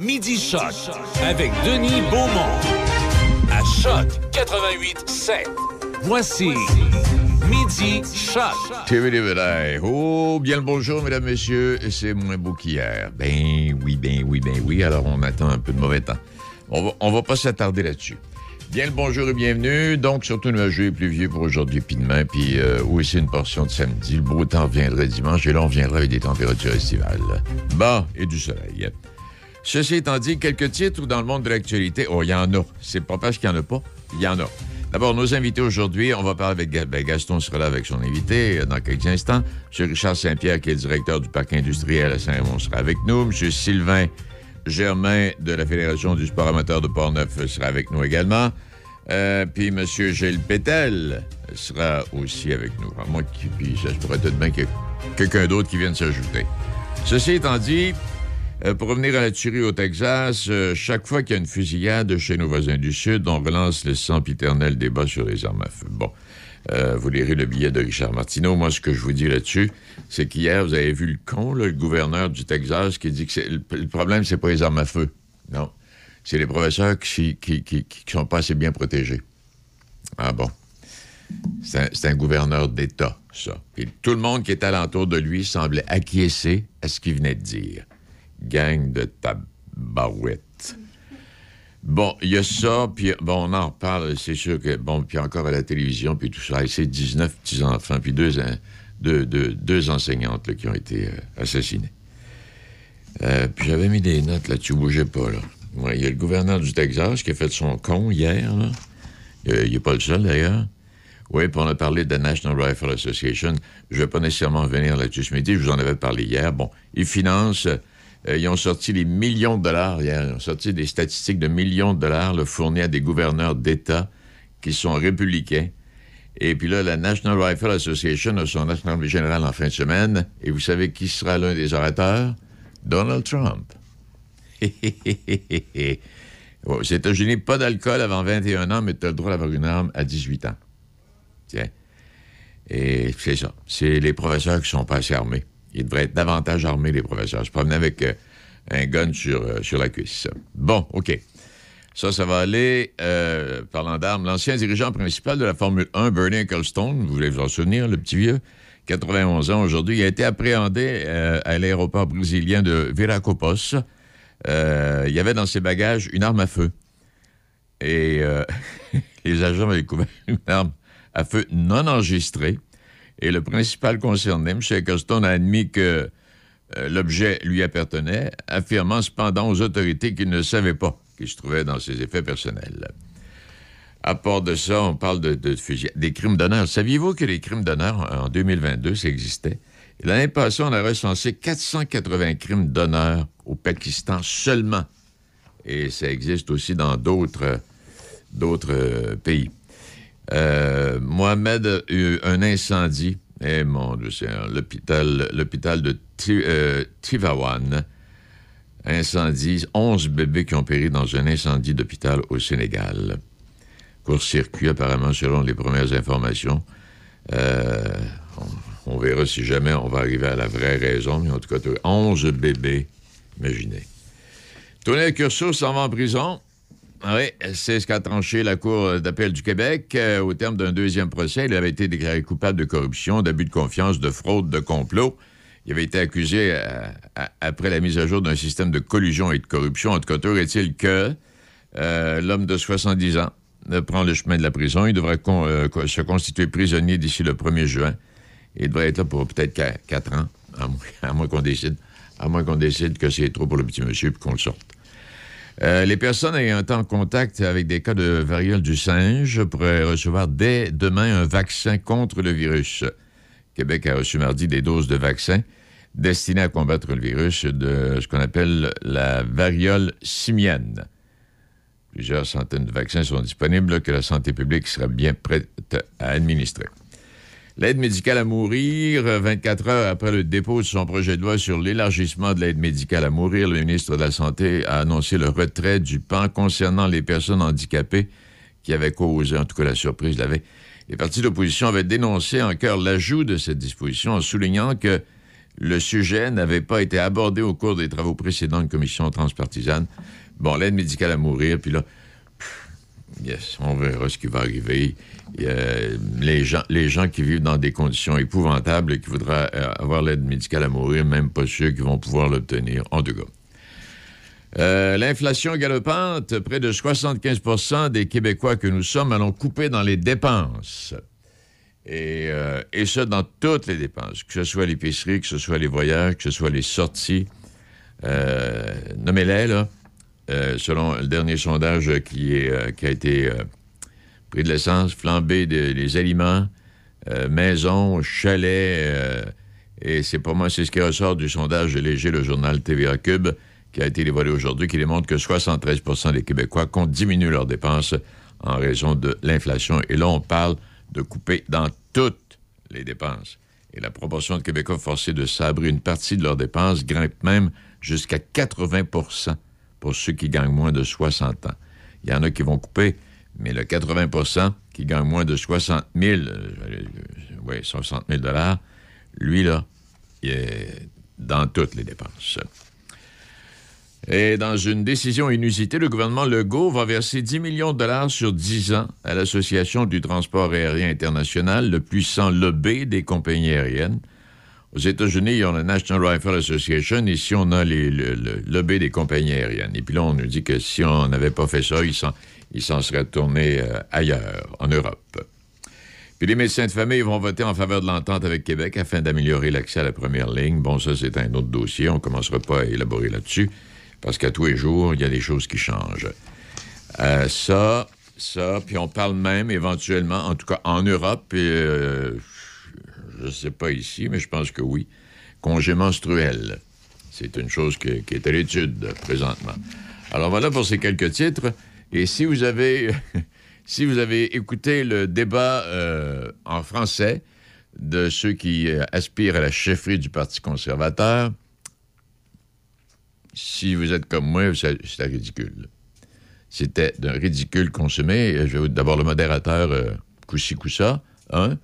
Midi Choc avec Denis Beaumont. À Choc 88 7. Voici Midi Choc. Oh, bien le bonjour, mesdames, messieurs. C'est moins beau qu'hier. Ben oui, ben oui, ben oui. Alors, on attend un peu de mauvais temps. On va, va pas s'attarder là-dessus. Bien le bonjour et bienvenue. Donc, surtout nuageux et pluvieux pour aujourd'hui puis demain. Puis euh, aussi une portion de samedi. Le beau temps viendrait dimanche et là, on viendra avec des températures estivales. Bon, et du soleil. Ceci étant dit, quelques titres dans le monde de l'actualité. Oh, il y en a. C'est pas parce qu'il n'y en a pas. Il y en a. D'abord, nos invités aujourd'hui, on va parler avec ben, Gaston sera là avec son invité euh, dans quelques instants. M. Richard Saint-Pierre, qui est directeur du parc industriel à Saint-Raymond, sera avec nous. M. Sylvain Germain de la Fédération du sport amateur de Portneuf sera avec nous également. Euh, puis M. Gilles Pétel sera aussi avec nous. moi, puis ça, je pourrais être bien que quelqu'un d'autre qui vienne s'ajouter. Ceci étant dit, euh, pour revenir à la tuerie au Texas, euh, chaque fois qu'il y a une fusillade chez nos voisins du Sud, on relance le sempiternel débat sur les armes à feu. Bon, vous lirez le billet de Richard Martineau. Moi, ce que je vous dis là-dessus, c'est qu'hier, vous avez vu le con, le gouverneur du Texas, qui dit que le problème, c'est pas les armes à feu. Non. C'est les professeurs qui, qui, qui, sont pas assez bien protégés. Ah bon. C'est un, gouverneur d'État, ça. Et tout le monde qui était alentour de lui semblait acquiescer à ce qu'il venait de dire. Gang de tabarouettes. Bon, il y a ça, puis bon, on en reparle, c'est sûr que, bon, puis encore à la télévision, puis tout ça, c'est 19 petits-enfants, puis deux, deux, deux, enseignantes qui ont été euh, assassinées. Euh, puis j'avais mis des notes là-dessus, bougeais pas, là. Il y a le gouverneur du Texas qui a fait son con hier, là. Il n'est pas le seul, d'ailleurs. Oui, puis on a parlé de la National Rifle Association. Je ne vais pas nécessairement venir là-dessus ce midi, je vous en avais parlé hier. Bon, ils financent, euh, ils ont sorti des millions de dollars ils ont sorti des statistiques de millions de dollars le fournis à des gouverneurs d'État qui sont républicains et puis là, la National Rifle Association a son assemblée générale en fin de semaine. Et vous savez qui sera l'un des orateurs? Donald Trump. Aux États-Unis, pas d'alcool avant 21 ans, mais tu as le droit d'avoir une arme à 18 ans. Tiens. Et c'est ça. C'est les professeurs qui sont pas assez armés. Ils devraient être davantage armés, les professeurs. Je promenais avec euh, un gun sur, euh, sur la cuisse. Bon, OK. Ça, ça va aller, euh, parlant d'armes, l'ancien dirigeant principal de la Formule 1, Bernie Ecclestone, vous voulez vous en souvenir, le petit vieux, 91 ans aujourd'hui, il a été appréhendé à l'aéroport brésilien de Viracopos. Il y avait dans ses bagages une arme à feu. Et les agents avaient découvert une arme à feu non enregistrée. Et le principal concerné, M. Ecclestone, a admis que l'objet lui appartenait, affirmant cependant aux autorités qu'il ne savait pas qui se trouvait dans ses effets personnels. À part de ça, on parle de, des crimes d'honneur. Saviez-vous que les crimes d'honneur, en 2022, ça existait? L'année passée, on a recensé 480 crimes d'honneur au Pakistan seulement. Et ça existe aussi dans d'autres, d'autres euh, pays. Euh, Mohamed a eu un incendie, eh, mon Dieu, l'hôpital, de euh, Tivawan Incendie, 11 bébés qui ont péri dans un incendie d'hôpital au Sénégal. Court-circuit, apparemment, selon les premières informations. Euh, on, verra si jamais on va arriver à la vraie raison, mais en tout cas, 11 bébés, imaginez. Tony Curso s'en va en prison. Oui, c'est ce qu'a tranché la Cour d'appel du Québec. Euh, au terme d'un deuxième procès, il avait été déclaré coupable de corruption, d'abus de confiance, de fraude, de complot. Il avait été accusé euh, après la mise à jour d'un système de collusion et de corruption. En tout cas, est-il que euh, l'homme de 70 ans prend le chemin de la prison. Il devrait se constituer prisonnier d'ici le 1er juin. Il devrait être là pour peut-être 4 ans, à moins, qu'on décide, à moins qu'on décide que c'est trop pour le petit monsieur et qu'on le sorte. Les personnes ayant été en contact avec des cas de variole du singe pourraient recevoir dès demain un vaccin contre le virus. Québec a reçu mardi des doses de vaccins destinées à combattre le virus de ce qu'on appelle la variole simienne. Plusieurs centaines de vaccins sont disponibles que la santé publique sera bien prête à administrer. L'aide médicale à mourir, 24 heures après le dépôt de son projet de loi sur l'élargissement de l'aide médicale à mourir, le ministre de la Santé a annoncé le retrait du pan concernant les personnes handicapées qui avaient causé, en tout cas la surprise l'avait, les partis d'opposition avaient dénoncé en cœur l'ajout de cette disposition en soulignant que le sujet n'avait pas été abordé au cours des travaux précédents de commission transpartisane. Bon, l'aide médicale à mourir, puis là, yes, on verra ce qui va arriver. Les, gens, les gens qui vivent dans des conditions épouvantables et qui voudraient euh, avoir l'aide médicale à mourir, même pas ceux qui vont pouvoir l'obtenir, en tout cas. Euh, l'inflation galopante, près de 75% des Québécois que nous sommes allons couper dans les dépenses. Euh, et, ça dans toutes les dépenses, que ce soit l'épicerie, que ce soit les voyages, que ce soit les sorties. Euh, nommez-les, là. Euh, selon le dernier sondage qui a été prix de l'essence, flambé des aliments, maisons, chalets, et c'est pour moi, c'est ce qui ressort du sondage de Léger, le journal TVA Cube, qui a été dévoilé aujourd'hui, qui démontre que 73 des Québécois comptent diminuer leurs dépenses en raison de l'inflation. Et là, on parle de couper dans toutes les dépenses. Et la proportion de Québécois forcés de sabrer une partie de leurs dépenses grimpe même jusqu'à 80% pour ceux qui gagnent moins de 60 ans. Il y en a qui vont couper, mais le 80% qui gagnent moins de 60 000, oui, 60 000 lui, là, il est dans toutes les dépenses. Et dans une décision inusitée, le gouvernement Legault va verser 10 millions de dollars sur 10 ans à l'Association du transport aérien international, le puissant lobby des compagnies aériennes. Aux États-Unis, y a la National Rifle Association. Ici, on a les, le, lobby des compagnies aériennes. Et puis là, on nous dit que si on n'avait pas fait ça, il s'en serait tourné euh, ailleurs, en Europe. Puis les médecins de famille vont voter en faveur de l'entente avec Québec afin d'améliorer l'accès à la première ligne. Bon, ça, c'est un autre dossier. On ne commencera pas à élaborer là-dessus parce qu'à tous les jours, il y a des choses qui changent. Euh, ça, ça, puis on parle même éventuellement, en tout cas en Europe, et, euh, je ne sais pas ici, mais je pense que oui, congé menstruel. C'est une chose qui, est à l'étude présentement. Alors voilà pour ces quelques titres. Et si vous avez, si vous avez écouté le débat euh, en français de ceux qui aspirent à la chefferie du Parti conservateur, si vous êtes comme moi, c'était ridicule. C'était d'un ridicule vais d'abord le modérateur euh, Koussa, hein?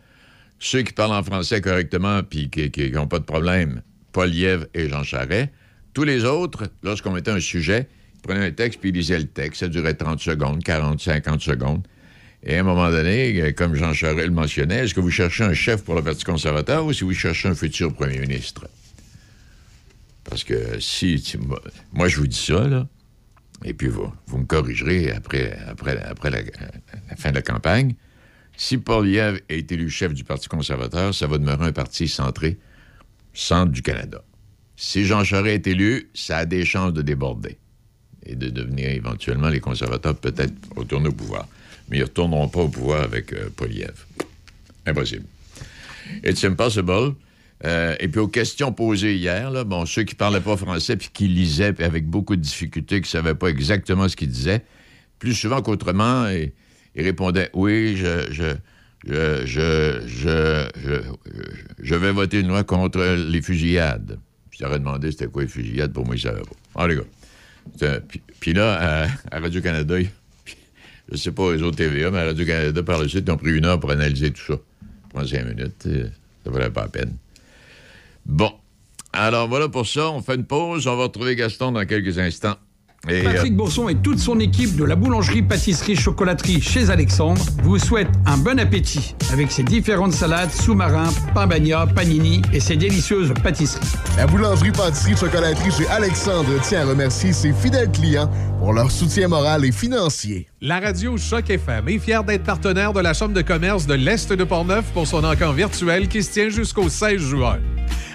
Ceux qui parlent en français correctement puis qui n'ont pas de problème, Paul Lièvre et Jean Charret. Tous les autres, lorsqu'on mettait un sujet, ils prenaient un texte puis ils lisaient le texte. Ça durait 30 secondes, 40, 50 secondes. Et à un moment donné, comme Jean Charest le mentionnait, est-ce que vous cherchez un chef pour le Parti conservateur ou si vous cherchez un futur premier ministre? Parce que si, moi, je vous dis ça, là, et puis vous, vous me corrigerez après, après, après la, fin de la campagne. Si Yves est élu chef du Parti conservateur, ça va demeurer un parti centré, centre du Canada. Si Jean Charest est élu, ça a des chances de déborder et de devenir éventuellement les conservateurs peut-être retourner au pouvoir. Mais ils ne retourneront pas au pouvoir avec euh, Paul Yves. Impossible. It's impossible. Euh, et puis aux questions posées hier, bon, ceux qui parlaient pas français puis qui lisaient avec beaucoup de difficultés, qui savaient pas exactement ce qu'ils disaient, plus souvent qu'autrement, ils, répondaient oui, je, je, je, je, je, vais voter une loi contre les fusillades. Je t'aurais demandé c'était quoi les fusillades, pour moi, ils savaient pas. Ah, les gars. Puis, là, à, Radio-Canada, je sais pas les autres TVA, mais à Radio-Canada, par le site, ils ont pris une heure pour analyser tout ça. Prends cinq minutes, ça valait pas la peine. Bon. Alors voilà pour ça. On fait une pause. On va retrouver Gaston dans quelques instants. Patrick euh, Bourson et toute son équipe de la boulangerie, pâtisserie, chocolaterie chez Alexandre vous souhaitent un bon appétit avec ses différentes salades, sous-marins, pain bagna, panini et ses délicieuses pâtisseries. La boulangerie, pâtisserie, chocolaterie chez Alexandre tient à remercier ses fidèles clients pour leur soutien moral et financier. La radio Choc FM est fière d'être partenaire de la Chambre de commerce de l'Est de Portneuf pour son encamp virtuel qui se tient jusqu'au 16 juin.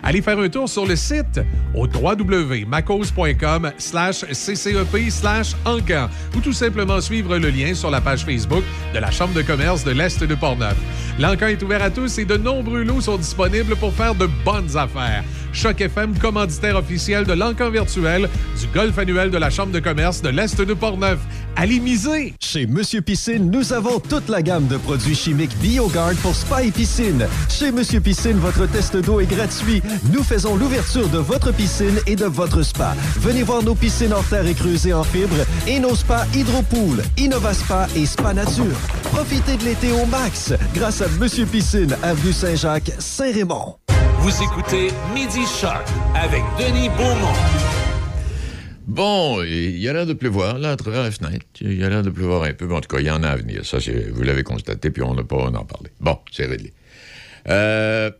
Allez faire un tour sur le site au www.macos.com slash ccep slash encan ou tout simplement suivre le lien sur la page Facebook de la Chambre de commerce de l'Est de Portneuf. L'encan est ouvert à tous et de nombreux lots sont disponibles pour faire de bonnes affaires. Choc FM, commanditaire officiel de l'encan virtuel du golf annuel de la Chambre de commerce de l'Est de Portneuf. Allez miser! Chez Monsieur Piscine, nous avons toute la gamme de produits chimiques BioGuard pour spa et piscine. Chez Monsieur Piscine, votre test d'eau est gratuit. Nous faisons l'ouverture de votre piscine et de votre spa. Venez voir nos piscines en terre et creusées en fibre et nos spas Hydropool, Spa et Spa Nature. Profitez de l'été au max grâce à Monsieur Piscine, avenue Saint-Jacques, Saint-Raymond. Vous écoutez Midi Shark avec Denis Beaumont. Bon, il y a l'air de pleuvoir, là, à travers la fenêtre. Il y a l'air de pleuvoir un peu. Bon, en tout cas, il y en a à venir. Ça, vous l'avez constaté, puis on n'a pas en parler. Bon, c'est réglé. Euh,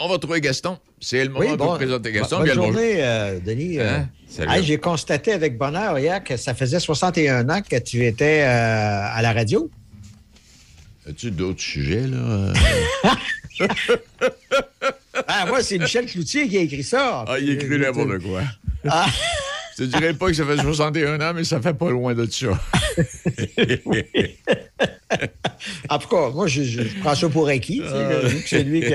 on va trouver Gaston. C'est le moment de présenter Gaston. Bonne journée, euh, Denis. Euh. Hein? J'ai constaté avec bonheur hier que ça faisait 61 ans que tu étais à la radio. As-tu d'autres sujets, là? ah, moi, c'est Michel Cloutier qui a écrit ça. Ah, il écrit n'importe quoi. Ah. Je te dirais pas que ça fait 61 ans, mais ça fait pas loin de ça. en tout cas, moi, je, prends ça pour acquis. C'est lui qui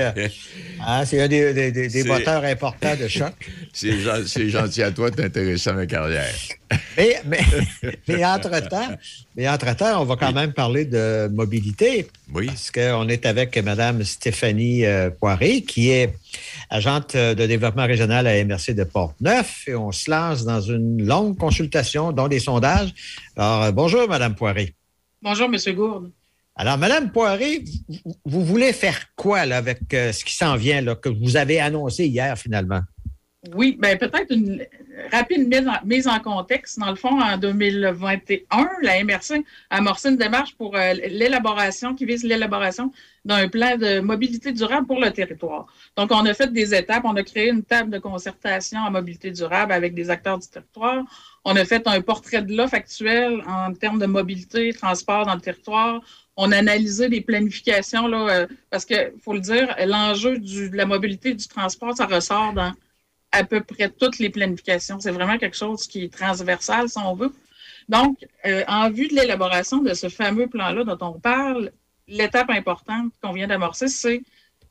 hein, c'est un des, des, moteurs importants de choc. C'est gentil à toi de t'intéresser à ma carrière. mais, mais, entre-temps, mais entre-temps, on va quand même parler de mobilité. Oui. Parce qu'on est avec Mme Stéphanie euh, Poiré, qui est agente de développement régional à MRC de Portneuf, et on se lance dans une longue consultation, dont des sondages. Alors, euh, bonjour, Mme Poiré. Bonjour, M. Gourde. Alors, Mme Poiré, vous, voulez faire quoi avec euh, ce qui s'en vient, là, que vous avez annoncé hier finalement? Oui, bien peut-être une rapide mise en, contexte. Dans le fond, en 2021, la MRC a amorcé une démarche pour euh, l'élaboration, qui vise l'élaboration d'un plan de mobilité durable pour le territoire. Donc, on a fait des étapes. On a créé une table de concertation en mobilité durable avec des acteurs du territoire. On a fait un portrait de l'offre actuelle en termes de mobilité, transport dans le territoire. On a analysé les planifications, euh, parce qu'il faut le dire, l'enjeu de la mobilité du transport, ça ressort dans à peu près toutes les planifications. C'est vraiment quelque chose qui est transversal, si on veut. Donc, euh, en vue de l'élaboration de ce fameux plan-là dont on parle, l'étape importante qu'on vient d'amorcer, c'est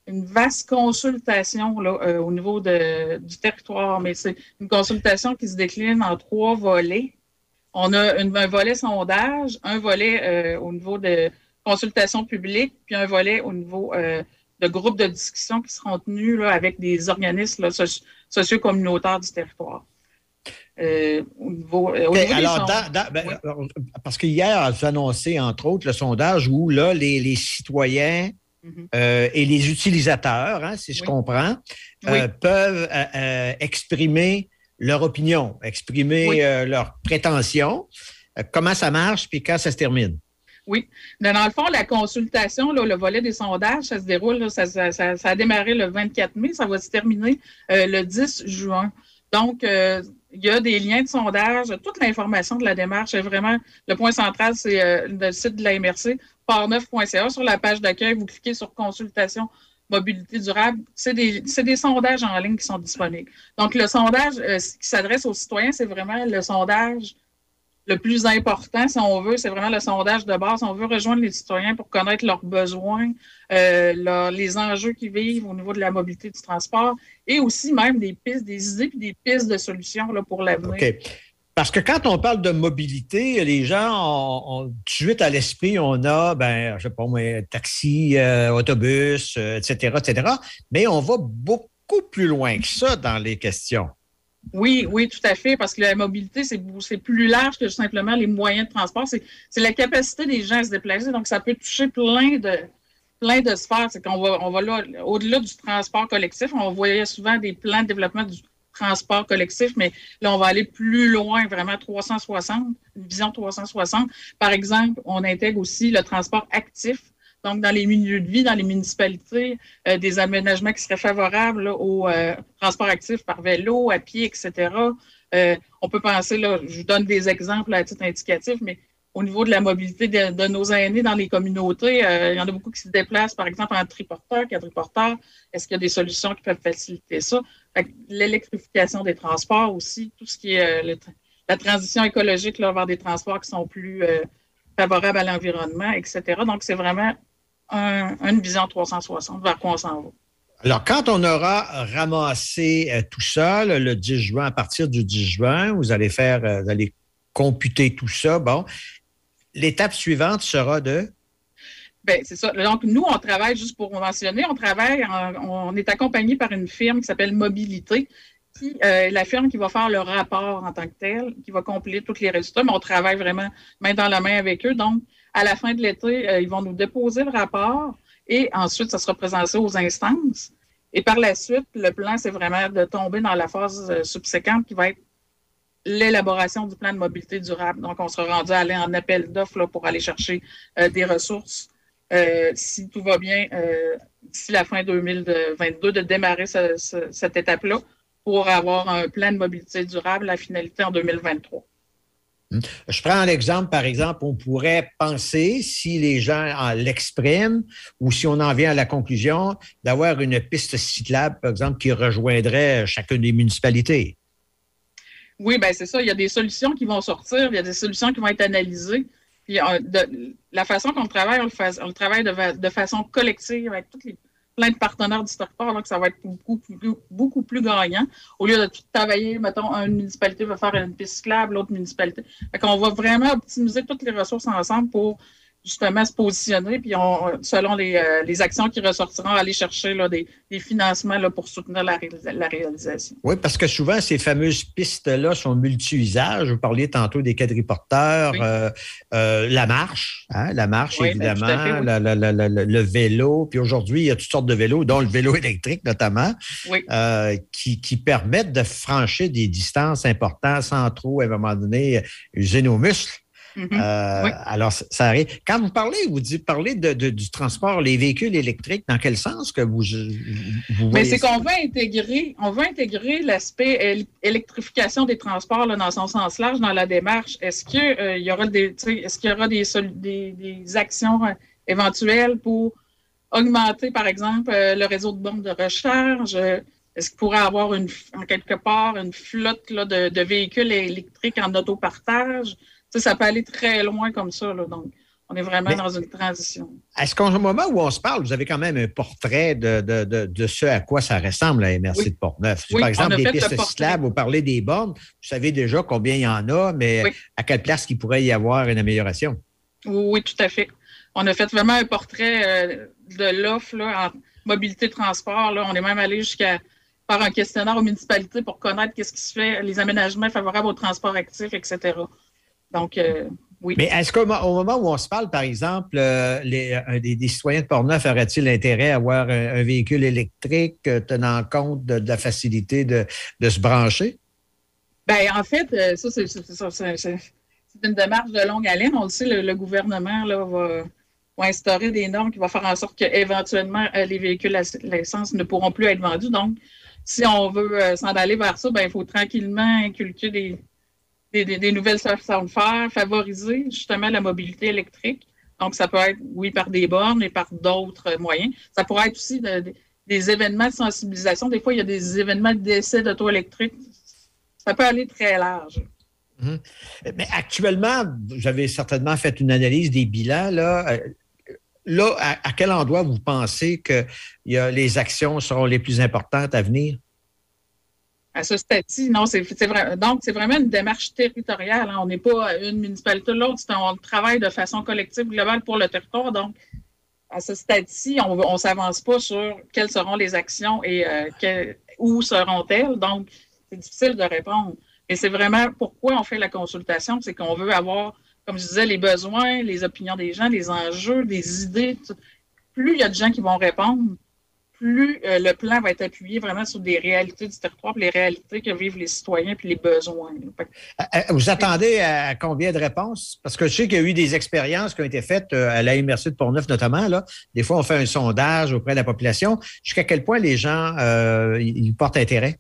une vaste consultation euh, au niveau du territoire, mais c'est une consultation qui se décline en trois volets. On a un volet sondage, un volet au niveau de consultation publique, puis un volet au niveau de groupes de discussion qui seront tenus là, avec des organismes là, socio-communautaires du territoire. Euh, au niveau, euh, alors, ben, parce qu'hier, vous annoncé, entre autres, le sondage où là, les, citoyens euh, et les utilisateurs, hein, si je comprends, peuvent exprimer leur opinion, exprimer leurs prétentions. comment ça marche, puis quand ça se termine? Oui. Dans le fond, la consultation, le volet des sondages, ça se déroule, ça, a démarré le 24 mai, ça va se terminer euh, le 10 juin. Donc, euh, il y a des liens de sondage, toute l'information de la démarche est vraiment, le point central, c'est euh, le site de la MRC, parneuf.ca. Sur la page d'accueil, vous cliquez sur consultation mobilité durable, c'est des, sondages en ligne qui sont disponibles. Donc, le sondage qui s'adresse aux citoyens, c'est vraiment le sondage le plus important, si on veut, c'est vraiment le sondage de base. On veut rejoindre les citoyens pour connaître leurs besoins, euh, les enjeux qu'ils vivent au niveau de la mobilité du transport et aussi même des pistes, des idées puis des pistes de solutions là, pour l'avenir. Parce que quand on parle de mobilité, les gens ont, tout de suite à l'esprit, on a, ben, je sais pas moi, taxi, euh, autobus, etc., euh, etc. Mais on va beaucoup plus loin que ça dans les questions. Oui, oui, tout à fait, parce que la mobilité, c'est plus large que simplement les moyens de transport. C'est la capacité des gens à se déplacer. Donc, ça peut toucher plein de, plein de sphères. C'est qu'on va, on va là, au-delà du transport collectif, on voyait souvent des plans de développement du transport collectif, mais là, on va aller plus loin, vraiment 360, une vision 360. Par exemple, on intègre aussi le transport actif donc dans les milieux de vie, dans les municipalités, euh, des aménagements qui seraient favorables au euh, transport actif par vélo, à pied, etc. Euh, on peut penser, je vous donne des exemples à titre indicatif, mais au niveau de la mobilité de, nos aînés dans les communautés, il y en a beaucoup qui se déplacent, par exemple, en triporteur, quadriporteur. Est-ce qu'il y a des solutions qui peuvent faciliter ça? L'électrification des transports aussi, tout ce qui est la transition écologique là, vers des transports qui sont plus favorables à l'environnement, etc. Donc, c'est vraiment une vision 360 vers quoi on s'en va? Alors, quand on aura ramassé euh, tout ça, le 10 juin, à partir du 10 juin, vous allez faire, euh, vous allez computer tout ça. Bon, l'étape suivante sera de? Bien, c'est ça. Donc, nous, on travaille, juste pour mentionner, on travaille, on est accompagné par une firme qui s'appelle Mobilité, qui est euh, la firme qui va faire le rapport en tant que tel, qui va compléter tous les résultats, mais on travaille vraiment main dans la main avec eux. Donc, à la fin de l'été, euh, ils vont nous déposer le rapport et ensuite, ça sera présenté aux instances. Et par la suite, le plan, c'est vraiment de tomber dans la phase euh, subséquente qui va être l'élaboration du plan de mobilité durable. Donc, on sera rendu à aller en appel d'offres pour aller chercher euh, des ressources. Si tout va bien, d'ici la fin 2022, de démarrer cette étape-là pour avoir un plan de mobilité durable à finalité en 2023. Je prends l'exemple, par exemple, on pourrait penser, si les gens l'expriment ou si on en vient à la conclusion, d'avoir une piste cyclable, par exemple, qui rejoindrait chacune des municipalités. Oui, bien c'est ça. Il y a des solutions qui vont sortir, il y a des solutions qui vont être analysées. Euh, la façon qu'on travaille, on le, travaille de, de, façon collective avec toutes les plein de partenaires du territoire, donc ça va être beaucoup plus, beaucoup plus gagnant. Au lieu de tout travailler, mettons, une municipalité va faire une piste cyclable, l'autre municipalité. Fait qu'on va vraiment optimiser toutes les ressources ensemble pour justement se positionner, puis on, selon les, euh, les, actions qui ressortiront, aller chercher là, des, des, financements là, pour soutenir la, la, réalisation. Oui, parce que souvent, ces fameuses pistes-là sont multi-usages. Vous parliez tantôt des quadriporteurs, euh, euh, la marche, hein, la marche, ben, évidemment, le vélo. Puis aujourd'hui, il y a toutes sortes de vélos, dont le vélo électrique notamment, qui, qui, permettent de franchir des distances importantes sans trop, à un moment donné, user nos muscles. Mm-hmm. Euh, alors, ça arrive. Quand vous parlez, vous dites parler de, du transport, les véhicules électriques, dans quel sens que vous, vous Mais c'est qu'on veut intégrer, on veut intégrer l'aspect électrification des transports là, dans son sens large dans la démarche. Est-ce qu'il euh, y aura des, est-ce qu'il y aura des, des, des actions euh, éventuelles pour augmenter, par exemple, le réseau de bornes de recharge? Est-ce qu'il pourrait avoir une, en quelque part une flotte là, de, de véhicules électriques en autopartage? Ça peut aller très loin comme ça. donc, on est vraiment dans une transition. Est-ce qu'au moment où on se parle, vous avez quand même un portrait de, ce à quoi ça ressemble la MRC de Portneuf? par exemple, des pistes cyclables, vous parlez des bornes, vous savez déjà combien il y en a, mais à quelle place il pourrait y avoir une amélioration? Oui, tout à fait. On a fait vraiment un portrait euh, de l'offre en mobilité transport. Là. On est même allé jusqu'à faire un questionnaire aux municipalités pour connaître qu'est-ce qui se fait, les aménagements favorables au transport actif, etc. Donc, euh, oui. Mais est-ce qu'au moment où on se parle, par exemple, euh, les, des, citoyens de Portneuf auraient-ils intérêt à avoir un, véhicule électrique euh, tenant compte de, la facilité de, se brancher? Bien, en fait, ça, c'est une démarche de longue haleine. On le sait, le, gouvernement là, va, instaurer des normes qui vont faire en sorte qu'éventuellement, les véhicules à l'essence ne pourront plus être vendus. Donc, si on veut s'en aller vers ça, ben, il faut tranquillement inculquer des, des, nouvelles façons de faire, favoriser justement la mobilité électrique. Donc, ça peut être, oui, par des bornes et par d'autres moyens. Ça pourrait être aussi des événements de sensibilisation. Des fois, il y a des événements d'essai d'auto électrique. Ça peut aller très large. Mhm. Mais actuellement, j'avais certainement fait une analyse des bilans. Là, euh, là à, quel endroit vous pensez que les actions seront les plus importantes à venir? À ce stade-ci, non, c'est. Donc, c'est vraiment une démarche territoriale. Hein. On n'est pas une municipalité ou l'autre, on travaille de façon collective, globale pour le territoire. Donc, à ce stade-ci, on ne s'avance pas sur quelles seront les actions et euh, où seront-elles. Donc, c'est difficile de répondre. Mais c'est vraiment pourquoi on fait la consultation, c'est qu'on veut avoir, comme je disais, les besoins, les opinions des gens, les enjeux, des idées. Plus il y a de gens qui vont répondre, plus euh, le plan va être appuyé vraiment sur des réalités du territoire, les réalités que vivent les citoyens, puis les besoins. Euh, euh, vous attendez à combien de réponses? Parce que je sais qu'il y a eu des expériences qui ont été faites à la MRC de Portneuf notamment. Là. Des fois, on fait un sondage auprès de la population. Jusqu'à quel point les gens ils portent intérêt?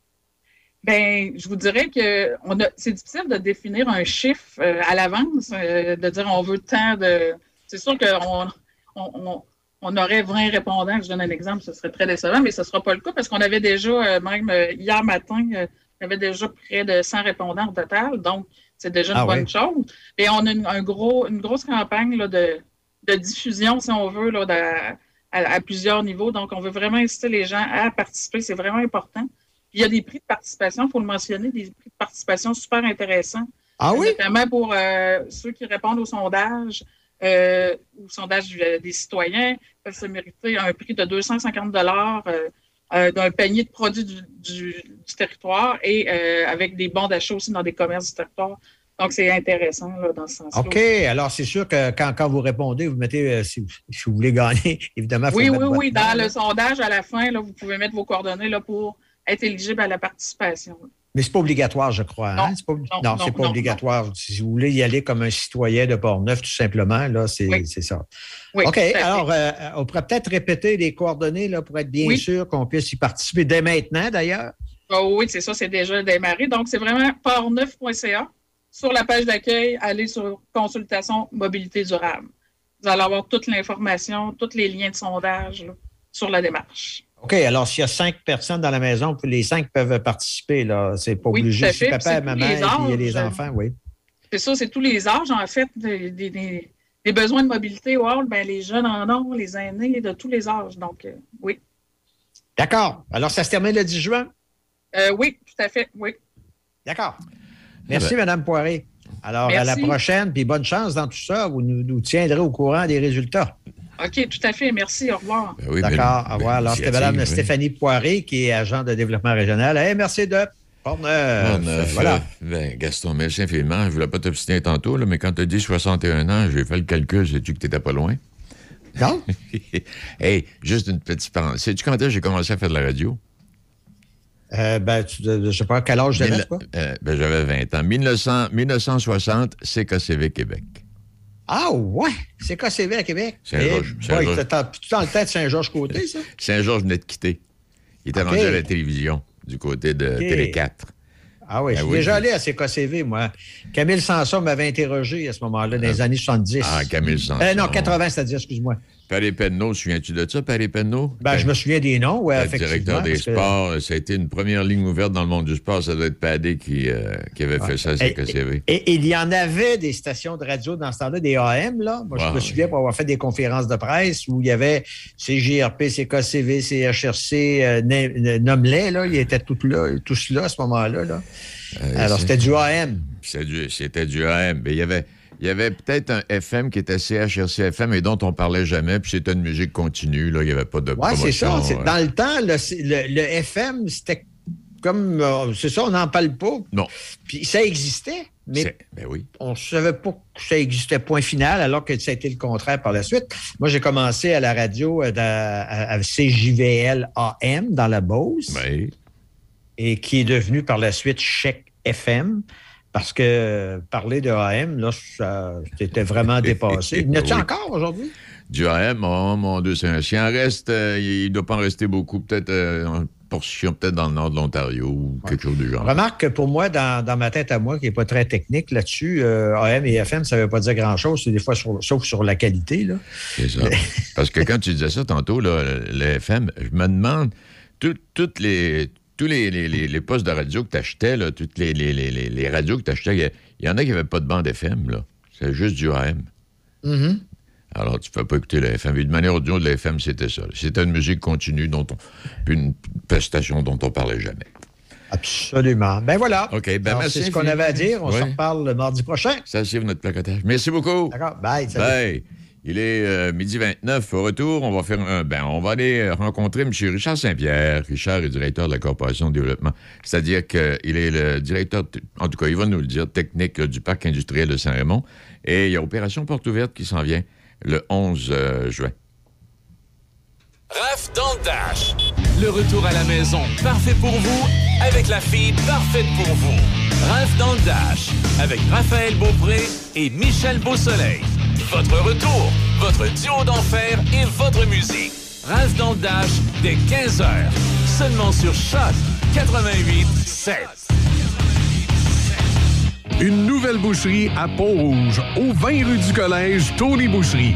Bien, je vous dirais que c'est difficile de définir un chiffre à l'avance, de dire on veut tant de. C'est sûr qu'on on, on aurait 20 répondants, je donne un exemple, ce serait très décevant, mais ce ne sera pas le cas parce qu'on avait déjà, euh, même euh, hier matin, euh, on avait déjà près de 100 répondants au total, donc c'est déjà une ah bonne chose. Et on a une, un gros, une grosse campagne de, diffusion, si on veut, là, à, plusieurs niveaux. Donc, on veut vraiment inciter les gens à participer, c'est vraiment important. il y a des prix de participation, il faut le mentionner, des prix de participation super intéressants. Ah oui? Notamment pour ceux qui répondent au sondage. Euh, au sondage des citoyens peuvent se mériter un prix de 250 dollars euh, euh, d'un panier de produits du, territoire et avec des bons d'achat aussi dans des commerces du territoire. Donc, c'est intéressant là, dans ce sens-là. OK. Alors, c'est sûr que quand, quand, vous répondez, vous mettez, euh, si, vous voulez gagner, évidemment. oui, oui, oui. Dans le sondage, à la fin, là, vous pouvez mettre vos coordonnées là, pour être éligible à la participation. Mais ce n'est pas obligatoire, je crois. Hein? Non, non, c'est pas, obligatoire. Si vous voulez y aller comme un citoyen de Port-Neuf, tout simplement, là, c'est ça. Oui, OK. Alors, euh, on pourrait peut-être répéter les coordonnées là, pour être bien sûr qu'on puisse y participer dès maintenant, d'ailleurs. Oh, oui, c'est ça, c'est déjà démarré. Donc, c'est vraiment portneuf.ca. Sur la page d'accueil, allez sur consultation mobilité durable. Vous allez avoir toute l'information, tous les liens de sondage sur la démarche. OK, alors s'il y a cinq personnes dans la maison, les cinq peuvent participer. là. C'est pas obligé. Si papa, maman, et les enfants, oui. C'est ça, c'est tous les âges, en fait, des, besoins de mobilité. ben, les jeunes en ont, les aînés, de tous les âges. Donc, euh, oui. D'accord. Alors, ça se termine le 10 juin? Euh, oui, tout à fait, oui. D'accord. Merci, Mme ben. Poiré. Alors, à la prochaine, puis bonne chance dans tout ça. Vous nous tiendrez au courant des résultats. OK, tout à fait. Merci. Au revoir. Ben D'accord. Au revoir. Alors, c'était Mme Stéphanie Poiré, qui est agent de développement régional. Hey, merci de Portneuf. Voilà. Ben, Gaston, merci infiniment. Je ne voulais pas t'obstiner tantôt, là, mais quand tu as dit 61 ans, j'ai fait le calcul. Sais-tu que tu n'étais pas loin? Non? hey, juste une petite parenthèse. Sais-tu quand j'ai commencé à faire de la radio? Euh, ben, tu, je sais pas quel âge j'avais, quoi? Euh, ben, j'avais 20 ans. 1900, 1960, CKCV Québec. Ah ouais, c'est KCV à Québec? Saint-Georges. Eh, tu dans le tête Saint-Georges-Côté, ça? Saint-Georges venait de quitter. Il était rendu à la télévision, du côté de Télé 4. Ah oui, je suis déjà allé à CKCV, moi. Camille Sanson m'avait interrogé à ce moment-là, dans les ah. années 70. Ah, Camille Sanson. Euh, non, 80, c'est-à-dire, excuse-moi. Paris Penneau, souviens-tu de ça, Paris Penneau? Ben, je me souviens des noms, oui, effectivement. directeur des sports, ça a été une première ligne ouverte dans le monde du sport. Ça doit être Padé qui, euh, qui avait fait ça à CKCV. Et, et, il y en avait des stations de radio dans ce temps-là, des AM, là. Moi, je me souviens pour avoir fait des conférences de presse où il y avait CGRP, CKCV, CHRC, euh, Nomlet, là. Il était tout là, tous là à ce moment-là, là. Euh, Alors, c'était du AM. C'était du, du AM. Mais il y avait il y avait peut-être un FM qui était CHRC FM et dont on parlait jamais, puis c'était une musique continue, là, il n'y avait pas de Oui, c'est ça. Dans le temps, le, FM, c'était comme... Euh, c'est ça, on n'en parle pas. Non. Puis ça existait, mais ben oui. on ne savait pas que ça existait point final, alors que ça a été le contraire par la suite. Moi, j'ai commencé à la radio euh, à, CJVL AM dans la Beauce. Oui. Et qui est devenu par la suite Chèque FM. Parce que parler de AM, là, c'était vraiment dépassé. Y en a-t-il encore aujourd'hui? Du AM, oh mon Dieu, c'est un chien. reste, euh, il ne doit pas en rester beaucoup. Peut-être euh, une portion, peut-être dans le nord de l'Ontario ou quelque chose du genre. Remarque que pour moi, dans, ma tête à moi, qui n'est pas très technique là-dessus, euh, AM et FM, ça ne veut pas dire grand-chose. C'est des fois sauf sur la qualité. C'est ça. Parce que quand tu disais ça tantôt, là, le FM, je me demande, toutes les tous les, les, postes de radio que tu achetais, là, toutes les, les, radios que tu achetais, il y, en a qui n'avaient pas de bande FM. là. C'est juste du AM. Mm-hmm. Alors, tu ne peux pas écouter la FM. de manière audio, de la FM, c'était ça. C'était une musique continue, dont on, une prestation dont on parlait jamais. Absolument. Ben voilà. OK. Ben C'est ce qu'on avait à dire. On se reparle le mardi prochain. Ça, c'est notre placotage. Merci beaucoup. D'accord. Bye. Bye. Il est euh, midi 29. Au retour, on va faire un. Ben, on va aller rencontrer M. Richard Saint-Pierre. Richard est directeur de la Corporation de développement. C'est-à-dire qu'il est le directeur, en tout cas, il va nous le dire, technique du parc industriel de Saint-Raymond. Et il y a Opération Porte ouverte qui s'en vient le 11 euh, juin. Raph dans le Dash. Le retour à la maison, parfait pour vous, avec la fille parfaite pour vous. Raph dans le Dash, avec Raphaël Beaupré et Michel Beausoleil. Votre retour, votre duo d'enfer et votre musique. Ralph dans le Dash dès 15h. Seulement sur Choc 88 7. Une nouvelle boucherie à Pont-Rouge, au 20 rue du Collège, Tony Boucherie.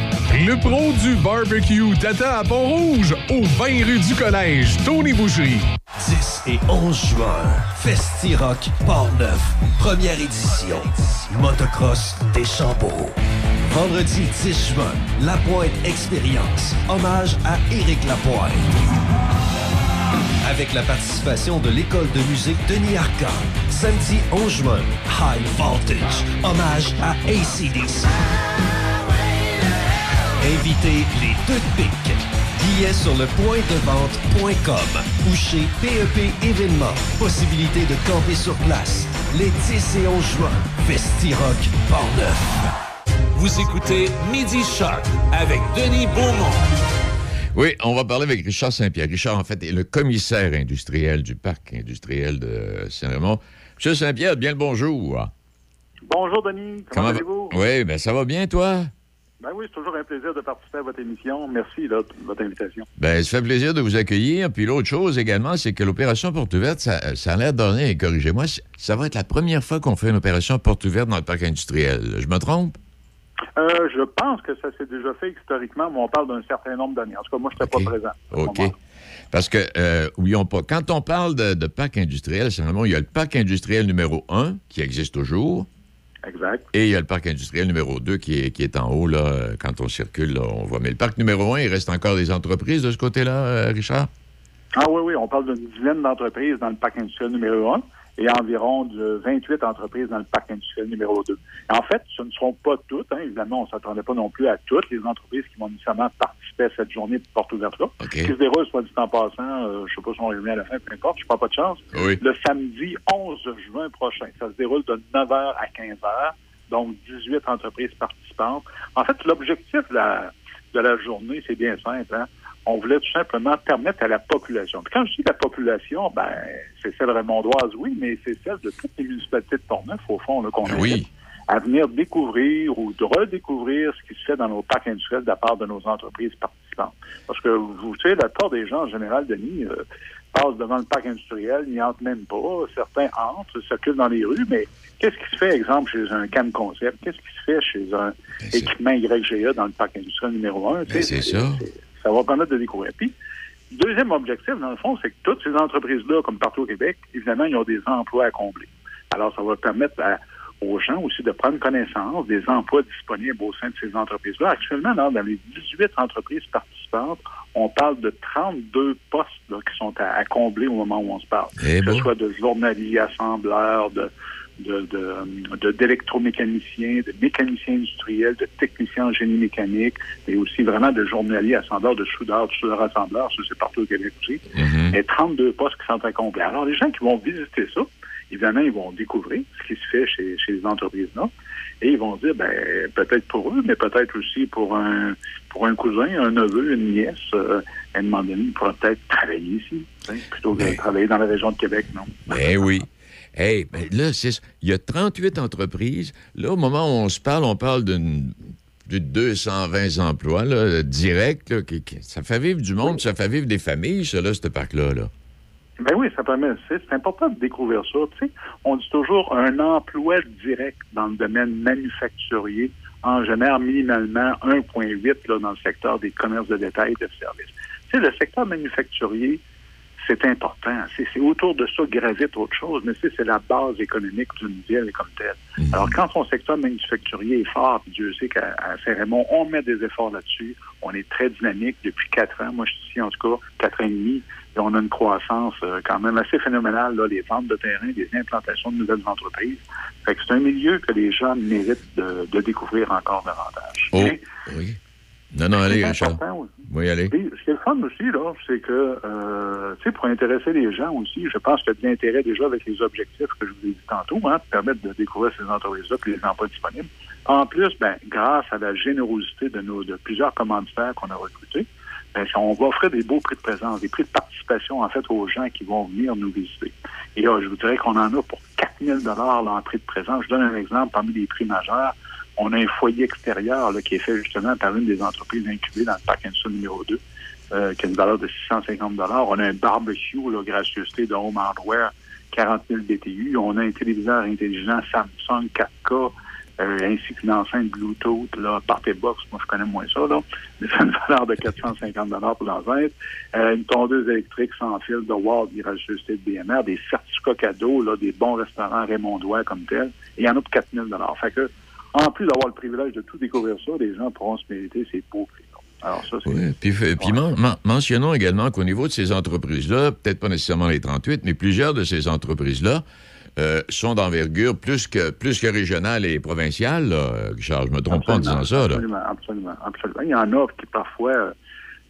Le pro du barbecue Tata à Pont-Rouge, au 20 rue du Collège, Tony Boucherie. 10 et 11 juin, Festi-Rock Port-Neuf, première édition. Motocross des Champeaux. Vendredi 10 juin, La Pointe Expérience, hommage à Éric Lapointe. avec la participation de l'école de musique Denis Arcand. Samedi 11 juin, High Voltage, hommage à ACDC. Invitez les deux pics. Billets sur le point de vente.com ou chez PEP Événements. Possibilité de camper sur place. Les 10 et 11 juin, Festi-Rock Portneuf. Vous écoutez Midi Shark avec Denis Beaumont. Oui, on va parler avec Richard Saint-Pierre. Richard, en fait, est le commissaire industriel du parc industriel de Saint-Raymond. Monsieur Saint-Pierre, bien le bonjour. Bonjour, Denis. Comment, allez-vous? Oui, bien, ça va bien, toi? Ben oui, c'est toujours un plaisir de participer à votre émission. Merci de votre invitation. Ben, ça fait plaisir de vous accueillir. Puis l'autre chose également, c'est que l'opération Porte ouverte, ça, a l'air donné, corrigez-moi, ça va être la première fois qu'on fait une opération Porte ouverte dans le parc industriel. Je me trompe? Euh, je pense que ça s'est déjà fait historiquement, mais on parle d'un certain nombre d'années. En tout cas, moi, je n'étais pas présent. OK. Parce que, euh, pas. Quand on parle de, de parc industriel, c'est vraiment, il y a le parc industriel numéro 1 qui existe toujours. Exact. Et il y a le parc industriel numéro 2 qui est, qui est en haut, là, quand on circule, on voit. Mais le parc numéro 1, il reste encore des entreprises de ce côté-là, euh, Richard? Ah oui, oui, on parle d'une dizaine d'entreprises dans le parc industriel numéro 1 et environ de 28 entreprises dans le parc industriel numéro 2. En fait, ce ne seront pas toutes, hein, évidemment, on ne s'attendait pas non plus à toutes les entreprises qui vont nécessairement participer à cette journée de porte ouverte-là, qui se déroule, soit dit en passant, euh, je ne sais pas si on réunit à la fin, peu importe, je ne pas de chance, le samedi 11 juin prochain. Ça se déroule de 9h à 15h, donc 18 entreprises participantes. En fait, l'objectif de la, de la journée, c'est bien simple, hein? On voulait tout simplement permettre à la population. Puis quand je dis la population, ben c'est celle rémondoise, oui, mais c'est celle de toutes les municipalités de Portneuf, au fond, qu'on ben oui. à venir découvrir ou de redécouvrir ce qui se fait dans nos parcs industriels de la part de nos entreprises participantes. Parce que vous savez, la part des gens en général, Denis, euh, passent devant le parc industriel, n'y entrent même pas. Certains entrent, circulent dans les rues, mais qu'est-ce qui se fait, exemple, chez un CAM Concept? Qu'est-ce qui se fait chez un ben, équipement YGA dans le parc industriel numéro un? Ben, c'est ça ça va permettre de découvrir. Puis, deuxième objectif, dans le fond, c'est que toutes ces entreprises-là, comme partout au Québec, évidemment, ils ont des emplois à combler. Alors, ça va permettre aux gens aussi de prendre connaissance des emplois disponibles au sein de ces entreprises-là. Actuellement, dans les 18 entreprises participantes, on parle de 32 postes qui sont à, combler au moment où on se parle. Eh que ce soit de journaliers, assembleurs, de, de, d'électromécaniciens, de, mécaniciens industriels, de techniciens en génie mécanique, et aussi vraiment de journaliers, assembleurs, de soudeurs, de soudeurs assembleurs, ça c'est partout au Québec aussi. Mm-hmm. Et 32 postes qui sont accomplis. Alors les gens qui vont visiter ça, évidemment, ils vont découvrir ce qui se fait chez, chez les entreprises-là. Et ils vont dire, ben, peut-être pour eux, mais peut-être aussi pour un pour un cousin, un neveu, une nièce, euh, à un moment donné, ils pourraient peut-être travailler ici, plutôt que de ben. travailler dans la région de Québec, non? Ben oui. Hey, ben là, il y a 38 entreprises. Là, au moment où on se parle, on parle d'une de 220 emplois là, directs. ça fait vivre du monde, ça fait vivre des familles, ça, là, ce parc-là. Là. Ben oui, ça permet. C'est important de découvrir ça. On dit toujours un emploi direct dans le domaine manufacturier en génère minimalement 1,8 dans le secteur des commerces de détail et de services. Tu sais, le secteur manufacturier, c'est important. C'est autour de ça gravite autre chose, mais c'est la base économique d'une ville comme telle. Mhm. Alors, quand son secteur manufacturier est fort, puis Dieu sait qu'à Saint-Raymond, on met des efforts là-dessus, on est très dynamique depuis quatre ans. Moi, je suis ici, en tout cas, quatre ans et demi, et on a une croissance euh, quand même assez phénoménale, là, les ventes de terrain, les implantations de nouvelles entreprises. Fait que c'est un milieu que les gens méritent de, découvrir encore davantage. Oh, oui. Non, non, allez, Richard. Oui, allez. ce qui est le fun aussi, là, c'est que, euh, tu sais, pour intéresser les gens aussi, je pense qu'il y a de l'intérêt déjà avec les objectifs que je vous ai dit tantôt, hein, permettre de découvrir ces entreprises-là et les emplois disponibles. En plus, ben, grâce à la générosité de nos, de plusieurs commanditaires qu'on a recrutés, ben, on va offrir des beaux prix de présence, des prix de participation, en fait, aux gens qui vont venir nous visiter. Et là, je vous dirais qu'on en a pour 4 000 l'entrée de présence. Je donne un exemple parmi les prix majeurs. On a un foyer extérieur qui est fait justement par une des entreprises incubées dans le parc numéro 2, euh, qui a une valeur de 650 On a un barbecue, la gracieuseté de Home Hardware, 40 000 BTU. On a un téléviseur intelligent Samsung 4K, euh, ainsi qu'une enceinte Bluetooth, là, Box, moi je connais moins ça, là, mais c'est une valeur de 450 pour l'enceinte. Euh, une tondeuse électrique sans fil de Walt, gracieuseté de BMR, des certificats cadeaux, là, des bons restaurants Raymondois comme tel. Et il y en a pour 4 000 Fait que en plus d'avoir le privilège de tout découvrir ça, les gens pourront se mériter ces beaux prix. Alors ça, c'est... Puis, puis mentionnons également qu'au niveau de ces entreprises-là, peut-être pas nécessairement les 38, mais plusieurs de ces entreprises-là euh, sont d'envergure plus que, plus que régionale et provinciale, là, Richard. Je me trompe pas en disant ça. Absolument, absolument, absolument. Il y en a qui, parfois, euh,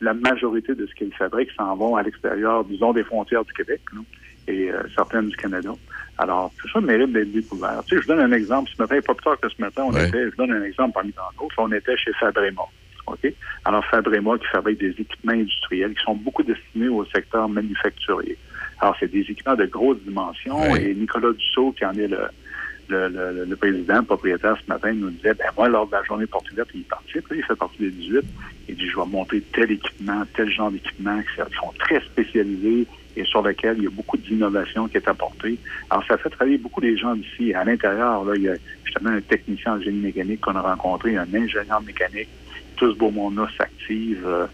la majorité de ce qu'ils fabriquent s'en vont à l'extérieur, disons, des frontières du Québec et euh, certaines du Canada. Alors, tout ça mérite d'être découvert. Tu sais, je donne un exemple. Ce matin, pas plus tard que ce matin, on était, je donne un exemple parmi tant d'autres, on était chez Fabrema. OK? Alors, Fabrema qui fabrique des équipements industriels qui sont beaucoup destinés au secteur manufacturier. Alors, c'est des équipements de grosse dimension et Nicolas Dussault, qui en est le, le, le, président, propriétaire ce matin, nous disait, ben moi, lors de la journée porte ouverte, il participe, il fait partie des 18. Il dit, je vais monter tel équipement, tel genre d'équipement qui sont très spécialisés et sur lesquels il y a beaucoup d'innovation qui est apportée. Alors, ça fait travailler beaucoup des gens d'ici. À l'intérieur, là, il y a justement un technicien en génie mécanique qu'on a rencontré, un ingénieur mécanique. Tout ce beau monde-là s'active. Euh,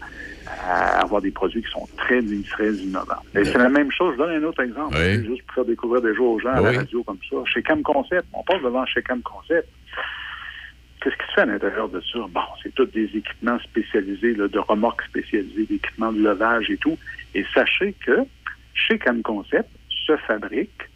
à avoir des produits qui sont très, très innovants. Et c'est la même chose. Je donne un autre exemple, juste pour faire découvrir des jours aux gens à la radio comme ça. Chez Cam Concept, on passe devant chez Cam Concept. Qu'est-ce qui se fait à l'intérieur de ça? Bon, c'est tous des équipements spécialisés, de remorques spécialisées, d'équipements de levage et tout. Et sachez que chez Cam Concept se fabrique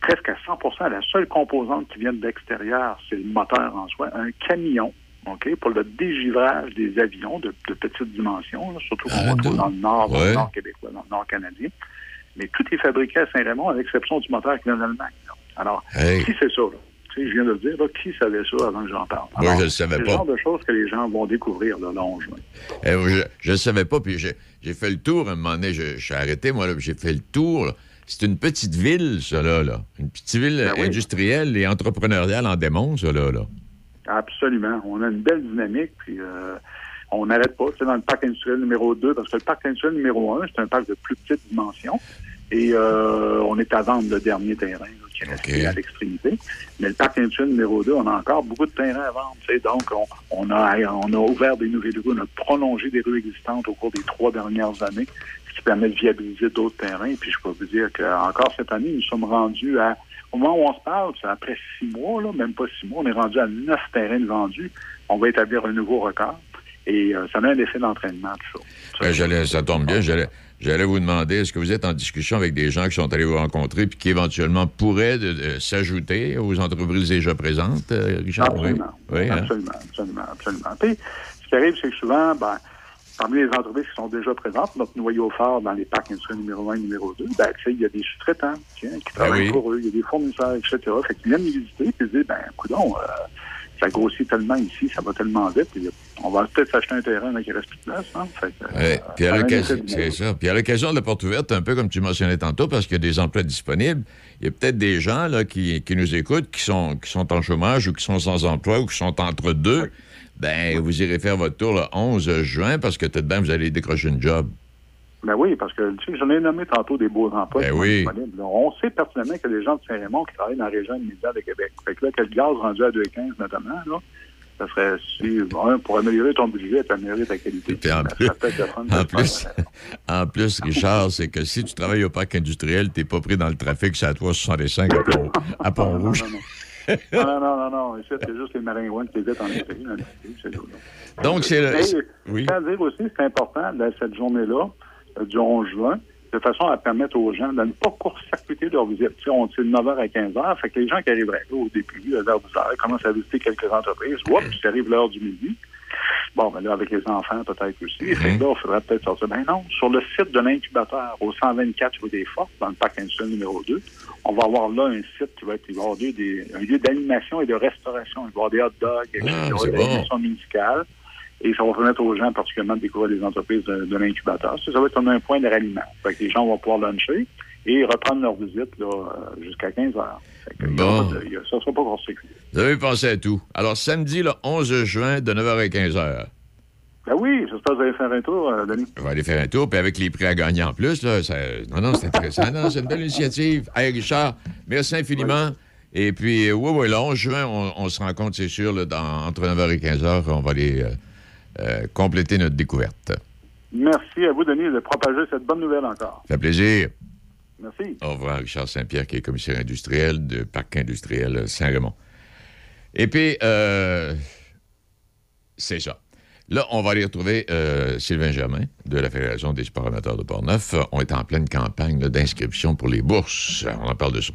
presque à 100% la seule composante qui vient de l'extérieur, c'est le moteur en soi, un camion OK, pour le dégivrage des avions de, de petites dimensions, surtout ah, dans le nord, dans le nord québécois, dans le nord canadien. Mais tout est fabriqué à Saint-Raymond, à l'exception du moteur qui vient d'Allemagne. Alors, qui c'est ça? Là? Tu sais, je viens de le dire, là, qui savait ça avant que j'en parle? Moi, je ne le savais pas. C'est le genre de choses que les gens vont découvrir le long juin. Eh, je ne savais pas, puis j'ai fait le tour à un moment donné, je, suis arrêté, moi, j'ai fait le tour. C'est une petite ville, ça, là. là. Une petite ville ben industrielle et entrepreneuriale en démon, ça, là. là. Absolument. On a une belle dynamique, puis euh, on n'arrête pas. C'est dans le parc industriel numéro 2, parce que le parc industriel numéro 1, c'est un parc de plus petite dimension. Et euh, on est à vendre le dernier terrain qui est resté à l'extrémité. Mais le parc industriel numéro 2, on a encore beaucoup de terrain à vendre. Donc, on, a, on a ouvert des nouvelles rues, on a prolongé des rues existantes au cours des trois dernières années, ce qui permet de viabiliser d'autres terrains. Puis je peux vous dire qu'encore cette année, nous sommes rendus à au moment où on se parle, c'est après six mois, là, même pas six mois, on est rendu à neuf terrains vendus. On va établir un nouveau record. Et euh, ça met un effet d'entraînement, tout ça. Ça, ça tombe bien. J'allais vous demander, est-ce que vous êtes en discussion avec des gens qui sont allés vous rencontrer puis qui éventuellement pourraient s'ajouter aux entreprises déjà présentes, euh, Richard? Absolument. Oui, hein? absolument, absolument, absolument. Puis, ce qui arrive, c'est que souvent, ben, parmi les entreprises qui sont déjà présentes, notre noyau fort dans les parcs industriels numéro 1 et numéro 2, ben, il y a des sous-traitants qui ben travaillent pour eux, il y a des fournisseurs, etc. Fait qu'ils viennent les visiter et disent, ben, coudons, euh, ça grossit tellement ici, ça va tellement vite, on va peut-être s'acheter un terrain il reste plus de place. Hein? Fait euh, puis à l'occasion, c'est ça. Puis à l'occasion de la porte ouverte, un peu comme tu mentionnais tantôt, parce qu'il y a des emplois disponibles, il y a peut-être des gens là, qui, qui nous écoutent, qui sont, qui sont en chômage ou qui sont sans emploi ou qui sont entre deux ben vous irez faire votre tour le 11 juin parce que de même, vous allez décrocher une job. Ben oui, parce que tu sais, j'en ai nommé tantôt des beaux emplois ben oui. On sait pertinemment que les gens de Saint-Raymond qui travaillent dans la région immédiate de Québec. Fait que là, que le gaz rendu à 2,15 notamment, là, ça serait si, pour améliorer ton budget et améliorer ta qualité. Puis en, plus, en, plus, en plus, Richard, c'est que si tu travailles au parc industriel, tu n'es pas pris dans le trafic, c'est à toi 65 à Pont, à rouge non, non, non, non, non. C'est juste les maringouins qui évitent en Italie. Donc, c'est le. oui. dire aussi, c'est important, cette journée-là, du 11 juin, de façon à permettre aux gens de ne pas court-circuiter leur visite. Tu sais, on dit de 9h à 15h, fait que les gens qui arriveraient là au début, à l'heure 10h, commencent à visiter quelques entreprises, oups, puis arrive l'heure du midi. Bon, ben là, avec les enfants, peut-être aussi. Mm Fait que là, il faudrait peut-être sortir. Ben non, sur le site de l'incubateur, au 124 rue des Fortes, dans le parc industriel numéro 2, on va avoir là un site qui va être, il va avoir des, un lieu d'animation et de restauration. Il va y avoir des hot dogs, ah, des bon. musicale. Et ça va permettre aux gens, particulièrement, de découvrir les entreprises de, l'incubateur. Ça, ça, va être un point de ralliement. Fait que les gens vont pouvoir luncher et reprendre leur visite euh, jusqu'à 15 heures. Bon. ça ne sera pas conséquent. Vous avez pensé à tout. Alors, samedi, le 11 juin, de 9h à 15h. Ben oui, j'espère que vous allez faire un tour, euh, Denis. On va aller faire un tour, puis avec les prix à gagner en plus, là, ça... non, non, c'est intéressant. non, c'est une belle initiative. Hey, Richard, merci infiniment. Et puis, euh, oui, oui, le 11 juin, on, se rencontre, c'est sûr, là, dans, entre 9h et 15h, on va aller compléter notre découverte. Merci à vous, Denis, de propager cette bonne nouvelle encore. Ça fait plaisir. Merci. Au revoir, Richard Saint-Pierre, qui est commissaire industriel de Parc industriel Saint-Raymond. Et puis, euh, c'est ça. Là, on va aller retrouver euh, Sylvain Germain de la Fédération des sports amateurs de Portneuf. On est en pleine campagne d'inscription pour les bourses. On en parle de ça.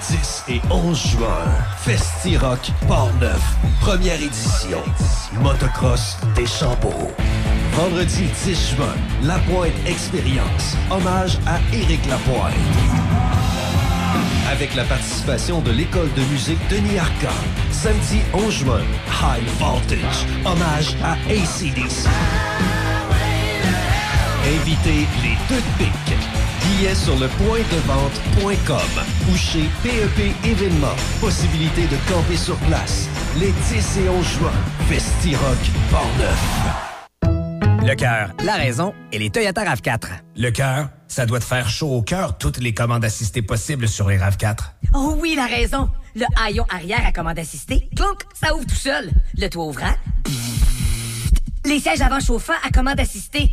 10 et 11 juin, Festi-Rock Port-Neuf, première édition. Motocross des Chambeaux. Vendredi 10 juin, La Pointe Expérience, hommage à Éric Lapointe. Avec la participation de l'école de musique Denis Arcand. Samedi 11 juin, High Voltage, hommage à ACDC. Invitez les deux pics Billets sur le point de vente.com ou chez PEP Événements. Possibilité de camper sur place. Les 10 et 11 juin. Festi-Rock Portneuf. Le cœur, la raison et les Toyota RAV4. Le cœur, ça doit te faire chaud au cœur toutes les commandes assistées possibles sur les RAV4. Oh oui, la raison. Le haillon arrière à commande assistée, clonk, ça ouvre tout seul. Le toit ouvrant, les sièges avant chauffants à commande assistée.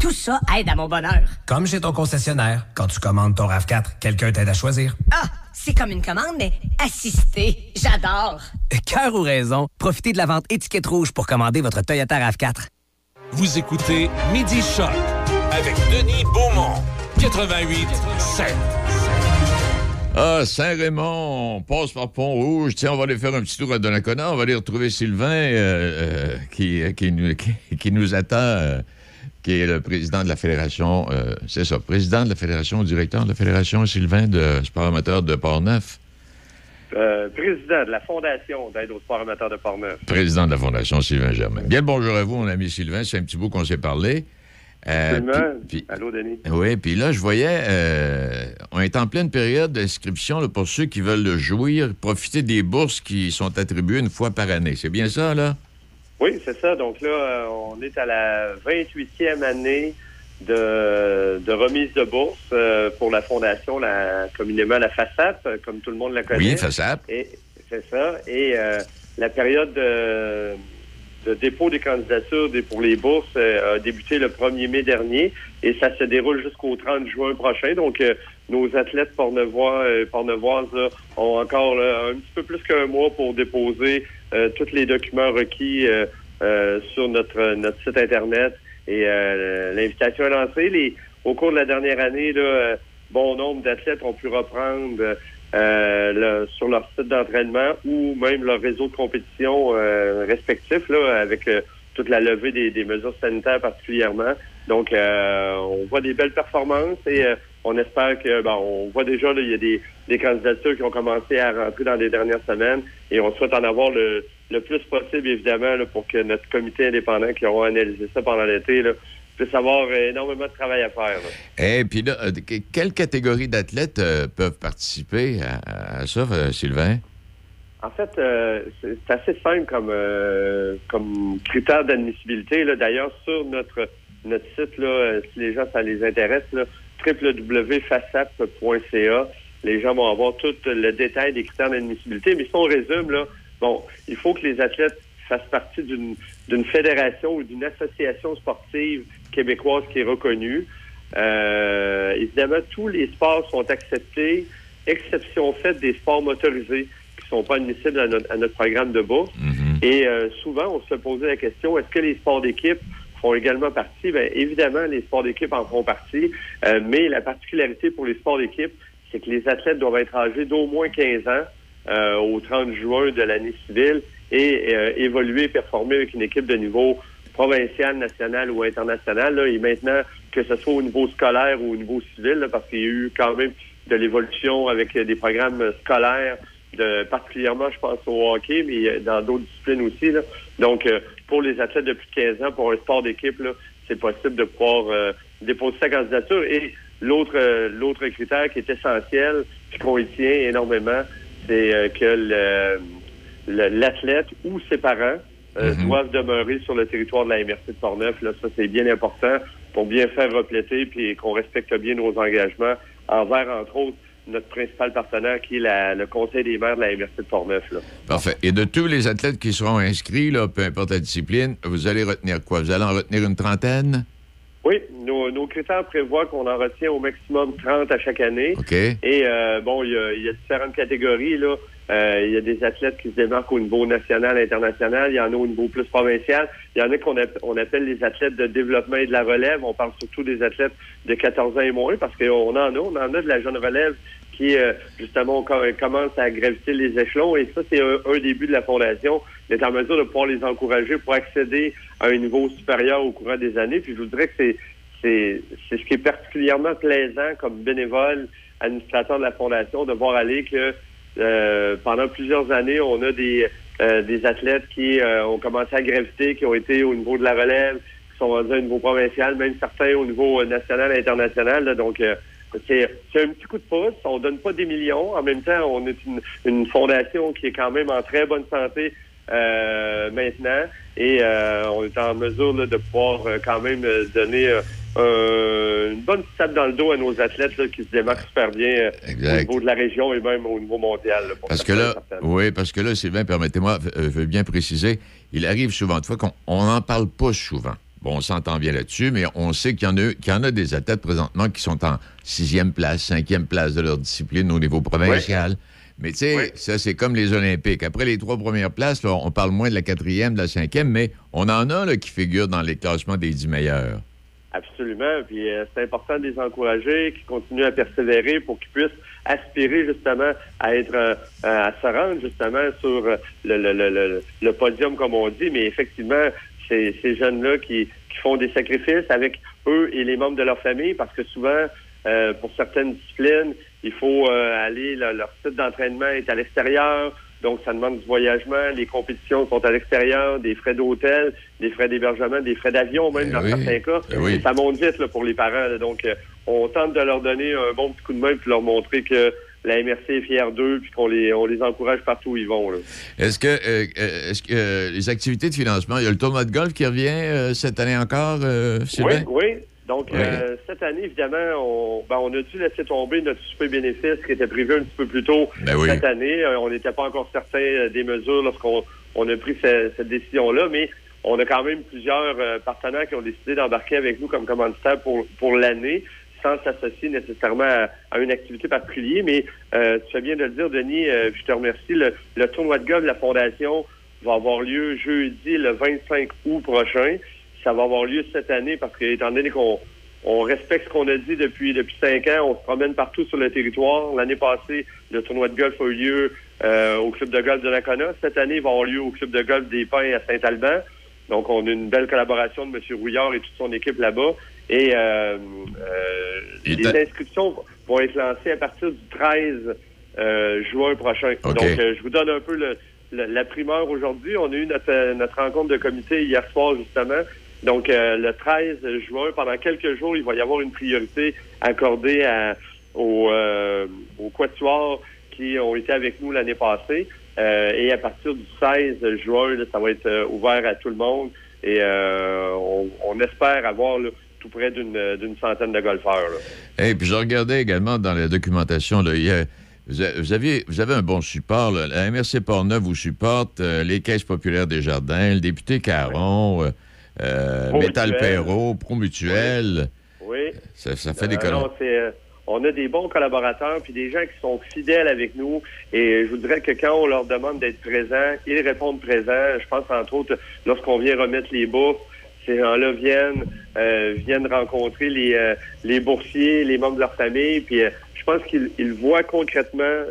Tout ça aide à mon bonheur. Comme chez ton concessionnaire, quand tu commandes ton RAV4, quelqu'un t'aide à choisir. Ah, c'est comme une commande, mais assistée. J'adore. Cœur ou raison, profitez de la vente étiquette rouge pour commander votre Toyota RAV4. Vous écoutez Midi Choc avec Denis Beaumont, 88 7. Ah, Saint-Raymond, on passe par Pont-Rouge. Tiens, on va aller faire un petit tour à Donnacona. On va aller retrouver Sylvain euh, euh, qui, qui, qui, nous attend qui est le président de la Fédération, euh, c'est ça, président de la Fédération, directeur de la Fédération, Sylvain, de sport amateur de Port-Neuf. Euh, président de la Fondation d'aide aux sports amateurs de Port-Neuf. Président de la Fondation, Sylvain Germain. Bien le bonjour à vous, mon ami Sylvain. C'est un petit bout qu'on s'est parlé. Euh, Allô, Denis. Oui, puis là, je voyais, euh, on est en pleine période d'inscription pour ceux qui veulent le jouir, profiter des bourses qui sont attribuées une fois par année. C'est bien ça, là? Oui, c'est ça. Donc là, euh, on est à la 28e année de, de remise de bourse euh, pour la fondation, la, communément la FASAP, comme tout le monde la connaît. Oui, FASAP. Et c'est ça. Et euh, la période de, de, dépôt des candidatures pour les bourses a débuté le 1er mai dernier et ça se déroule jusqu'au 30 juin prochain. Donc, nos athlètes pornevois, pornevoises ont encore un petit peu plus qu'un mois pour déposer euh, tous les documents requis euh, euh, sur notre, notre site Internet. Et l'invitation est lancée. Les, au cours de la dernière année, là, bon nombre d'athlètes ont pu reprendre sur leur site d'entraînement ou même leur réseau de compétition respectif, là, avec toute la levée des, des, mesures sanitaires particulièrement. Donc, on voit des belles performances et on espère que, bon, on voit déjà, il y a des, des, candidatures qui ont commencé à rentrer dans les dernières semaines et on souhaite en avoir le, le plus possible, évidemment, pour que notre comité indépendant qui aura analysé ça pendant l'été puisse avoir énormément de travail à faire. Et eh, puis là, euh, quelle catégorie d'athlètes euh, peuvent participer à, ça, euh, Sylvain? En fait, c'est assez simple comme, comme critère d'admissibilité. D'ailleurs, sur notre notre site, là, si les gens, ça les intéresse, www.fasap.ca. Les gens vont avoir tout le détail des critères d'admissibilité. Mais si on résume, là, bon, il faut que les athlètes fassent partie d'une, fédération ou d'une association sportive québécoise qui est reconnue. Euh, évidemment, tous les sports sont acceptés, exception faite des sports motorisés qui sont pas admissibles à notre, à notre programme de bourse. Mm-hmm. Et euh, souvent, on se posait la question, est-ce que les sports d'équipe font également partie? Bien, évidemment, les sports d'équipe en font partie, euh, mais la particularité pour les sports d'équipe, c'est que les athlètes doivent être âgés d'au moins 15 ans au 30 juin de l'année civile et euh, évoluer performer avec une équipe de niveau provincial, national ou international. Là, et maintenant, que ce soit au niveau scolaire ou au niveau civil, parce qu'il y a eu quand même de l'évolution avec des programmes scolaires, de, particulièrement, je pense, au hockey, mais dans d'autres disciplines aussi. Là. Donc, pour les athlètes de plus de 15 ans, pour un sport d'équipe, c'est possible de pouvoir euh, déposer sa candidature. Et l'autre euh, l'autre critère qui est essentiel, puis qu'on y tient énormément, c'est euh, que l'athlète ou ses parents mm-hmm. doivent demeurer sur le territoire de la MRC de Portneuf. Là, ça, c'est bien important pour bien faire repléter puis qu'on respecte bien nos engagements envers, entre autres, notre principal partenaire qui est le Conseil des maires de la MRC de Portneuf. Là. Parfait. Et de tous les athlètes qui seront inscrits, là, peu importe la discipline, vous allez retenir quoi? Vous allez en retenir une trentaine? Oui, nos, critères prévoient qu'on en retient au maximum 30 à chaque année. OK. Et euh, bon, il y, a, différentes catégories. Là. Euh, il y a des athlètes qui se démarquent au niveau national, international. Il y en a au niveau plus provincial. Il y en a qu'on on appelle les athlètes de développement et de la relève. On parle surtout des athlètes de 14 ans et moins parce qu'on en a. On en a de la jeune relève qui, euh, justement, commence à graviter les échelons. Et ça, c'est un, début de la Fondation, d'être en mesure de pouvoir les encourager pour accéder à un niveau supérieur au courant des années. Puis je vous dirais que c'est c'est ce qui est particulièrement plaisant comme bénévole administrateur de la Fondation de voir aller que euh, pendant plusieurs années, on a des, euh, des athlètes qui ont commencé à graviter, qui ont été au niveau de la relève, qui sont rendus au niveau provincial, même certains au niveau national et international. donc, c'est un petit coup de pouce. On donne pas des millions. En même temps, on est une, fondation qui est quand même en très bonne santé euh, maintenant. Et euh, on est en mesure de pouvoir euh, quand même donner une bonne tape dans le dos à nos athlètes qui se démarquent super bien au niveau de la région et même au niveau mondial. parce que là, oui, parce que là, Sylvain, permettez-moi, je veux bien préciser, il arrive souvent de fois qu'on n'en parle pas souvent. Bon, on s'entend bien là-dessus, mais on sait qu'il y, en a, qu'il y en a des athlètes présentement qui sont en sixième place, cinquième place de leur discipline au niveau provincial. Mais tu sais, ça, c'est comme les Olympiques. Après les trois premières places, on parle moins de la quatrième, de la cinquième, mais on en a là, qui figurent dans les classements des dix meilleurs. Absolument. Puis euh, c'est important de les encourager, qu'ils continuent à persévérer pour qu'ils puissent aspirer justement à être euh, à se rendre justement sur le, le, le, le, podium, comme on dit. Mais effectivement, ces, jeunes-là qui, font des sacrifices avec eux et les membres de leur famille parce que souvent, euh, pour certaines disciplines, il faut euh, aller, leur site d'entraînement est à l'extérieur, donc ça demande du voyagement, les compétitions sont à l'extérieur, des frais d'hôtel, des frais d'hébergement, des frais d'avion même ben dans certains cas. Ben ça monte vite pour les parents. donc, euh, on tente de leur donner un bon petit coup de main puis leur montrer que la MRC est fière d'eux, puis qu'on les, on les encourage partout où ils vont. Est-ce que, euh, euh, est-ce que euh, les activités de financement, il y a le tournoi de golf qui revient cette année encore, Sylvain? Oui, oui. Donc, cette année, évidemment, on, ben, on a dû laisser tomber notre super bénéfice qui était prévu un petit peu plus tôt ben cette année. on n'était pas encore certain des mesures lorsqu'on on a pris cette, décision-là, mais on a quand même plusieurs partenaires qui ont décidé d'embarquer avec nous comme commanditaire pour, pour l'année sans s'associer nécessairement à, une activité particulière. Mais euh, tu fais bien de le dire, Denis, euh, je te remercie. Le, tournoi de golf de la Fondation va avoir lieu jeudi le 25 août prochain. Ça va avoir lieu cette année parce que, étant donné qu'on on respecte ce qu'on a dit depuis depuis cinq ans, on se promène partout sur le territoire. L'année passée, le tournoi de golf a eu lieu euh, au club de golf de Nakona. Cette année, il va avoir lieu au club de golf des Pins à Saint-Alban. Donc, on a une belle collaboration de M. Rouillard et toute son équipe là-bas. Et euh, euh, les inscriptions vont être lancées à partir du 13 euh, juin prochain. Donc, je vous donne un peu la primeur aujourd'hui. On a eu notre, rencontre de comité hier soir, justement. Donc, le 13 juin, pendant quelques jours, il va y avoir une priorité accordée à, aux, aux quatuors qui ont été avec nous l'année passée. et à partir du 16 juin, ça va être ouvert à tout le monde. Et on, on, espère avoir tout près d'une centaine de golfeurs. Et puis je regardais également dans la documentation, là, vous, avez, vous avez un bon support. La MRC Portneuf vous supporte, euh, les caisses populaires des jardins, le député Caron, euh, euh Métal Perrault, Promutuel. Oui. Ça, fait des euh, on a des bons collaborateurs puis des gens qui sont fidèles avec nous. Et je voudrais que quand on leur demande d'être présents, ils répondent présents. Je pense entre autres lorsqu'on vient remettre les bourses, ces gens-là viennent euh, viennent rencontrer les, euh, les boursiers, les membres de leur famille, puis euh, je pense qu'ils voient concrètement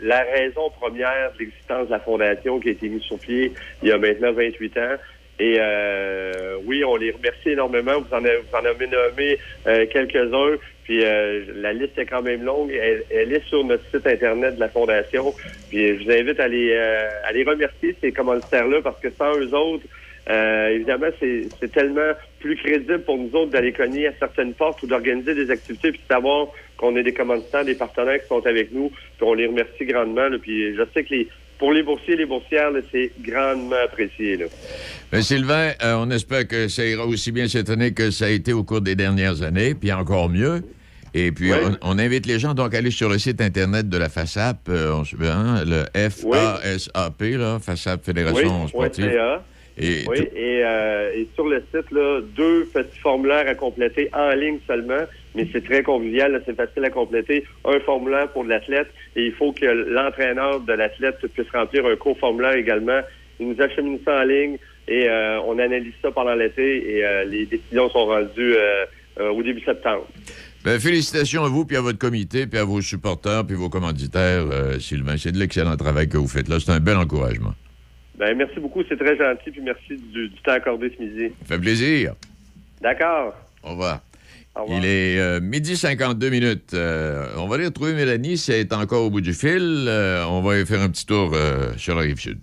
la raison première de l'existence de la fondation qui a été mise sur pied il y a maintenant 28 ans. Et oui, on les remercie énormément. Vous en avez, vous en avez nommé quelques-uns. Puis la liste est quand même longue. Elle, elle, est sur notre site internet de la fondation. Puis je vous invite à les, à les remercier ces commanditaires-là parce que sans eux autres, euh, évidemment, c'est tellement plus crédible pour nous autres d'aller cogner à certaines portes ou d'organiser des activités puis de savoir qu'on a des commanditaires, des partenaires qui sont avec nous, puis on les remercie grandement. puis je sais que les, pour les boursiers et les boursières, c'est grandement apprécié. Là. Ben, Sylvain, euh, on espère que ça ira aussi bien cette année que ça a été au cours des dernières années, puis encore mieux. Et puis, on, invite les gens donc à aller sur le site Internet de la FASAP, euh, hein, le F-A-S-A-P, là, FASAP Fédération Sportive. Et, oui, euh, et, sur le site, là, deux petits formulaires à compléter en ligne seulement, mais c'est très convivial, c'est facile à compléter. Un formulaire pour l'athlète et il faut que l'entraîneur de l'athlète puisse remplir un co-formulaire également. Il nous achemine ça en ligne et euh, on analyse ça pendant l'été et euh, les décisions sont rendues au début septembre. Ben, félicitations à vous, puis à votre comité, puis à vos supporters, puis vos commanditaires, Sylvain. C'est de l'excellent travail que vous faites là. C'est un bel encouragement. Ben, merci beaucoup, c'est très gentil, puis merci du, temps accordé ce midi. Ça fait plaisir. D'accord. Au revoir. Il est euh, midi 52 minutes. Euh, on va aller retrouver Mélanie si elle est encore au bout du fil. Euh, on va aller faire un petit tour sur la rive sud.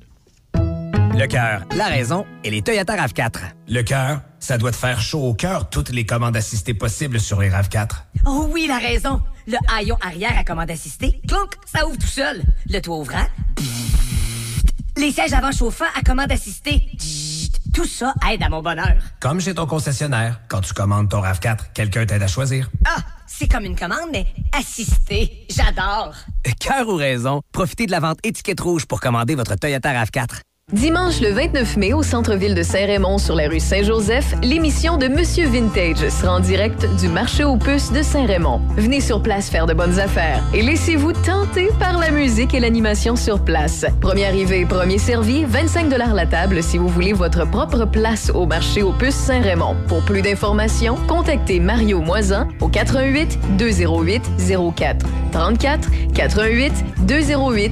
Le cœur, la raison et les Toyota RAV4. Le cœur, ça doit te faire chaud au cœur toutes les commandes assistées possibles sur les RAV4. Oh oui, la raison. Le haillon arrière à commande assistée, clonk, ça ouvre tout seul. Le toit ouvrant, les sièges avant chauffants à commande assistée. Tout ça aide à mon bonheur. Comme chez ton concessionnaire, quand tu commandes ton RAV4, quelqu'un t'aide à choisir. Ah, c'est comme une commande, mais assistée. J'adore. Cœur ou raison, profitez de la vente étiquette rouge pour commander votre Toyota RAV4. Dimanche le 29 mai au centre-ville de Saint-Raymond sur la rue Saint-Joseph, l'émission de Monsieur Vintage sera en direct du marché aux puces de Saint-Raymond. Venez sur place faire de bonnes affaires et laissez-vous tenter par la musique et l'animation sur place. Premier arrivé, premier servi, 25 la table si vous voulez votre propre place au marché aux puces Saint-Raymond. Pour plus d'informations, contactez Mario Moisin au 88 208 04 34 88 208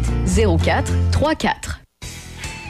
04 34.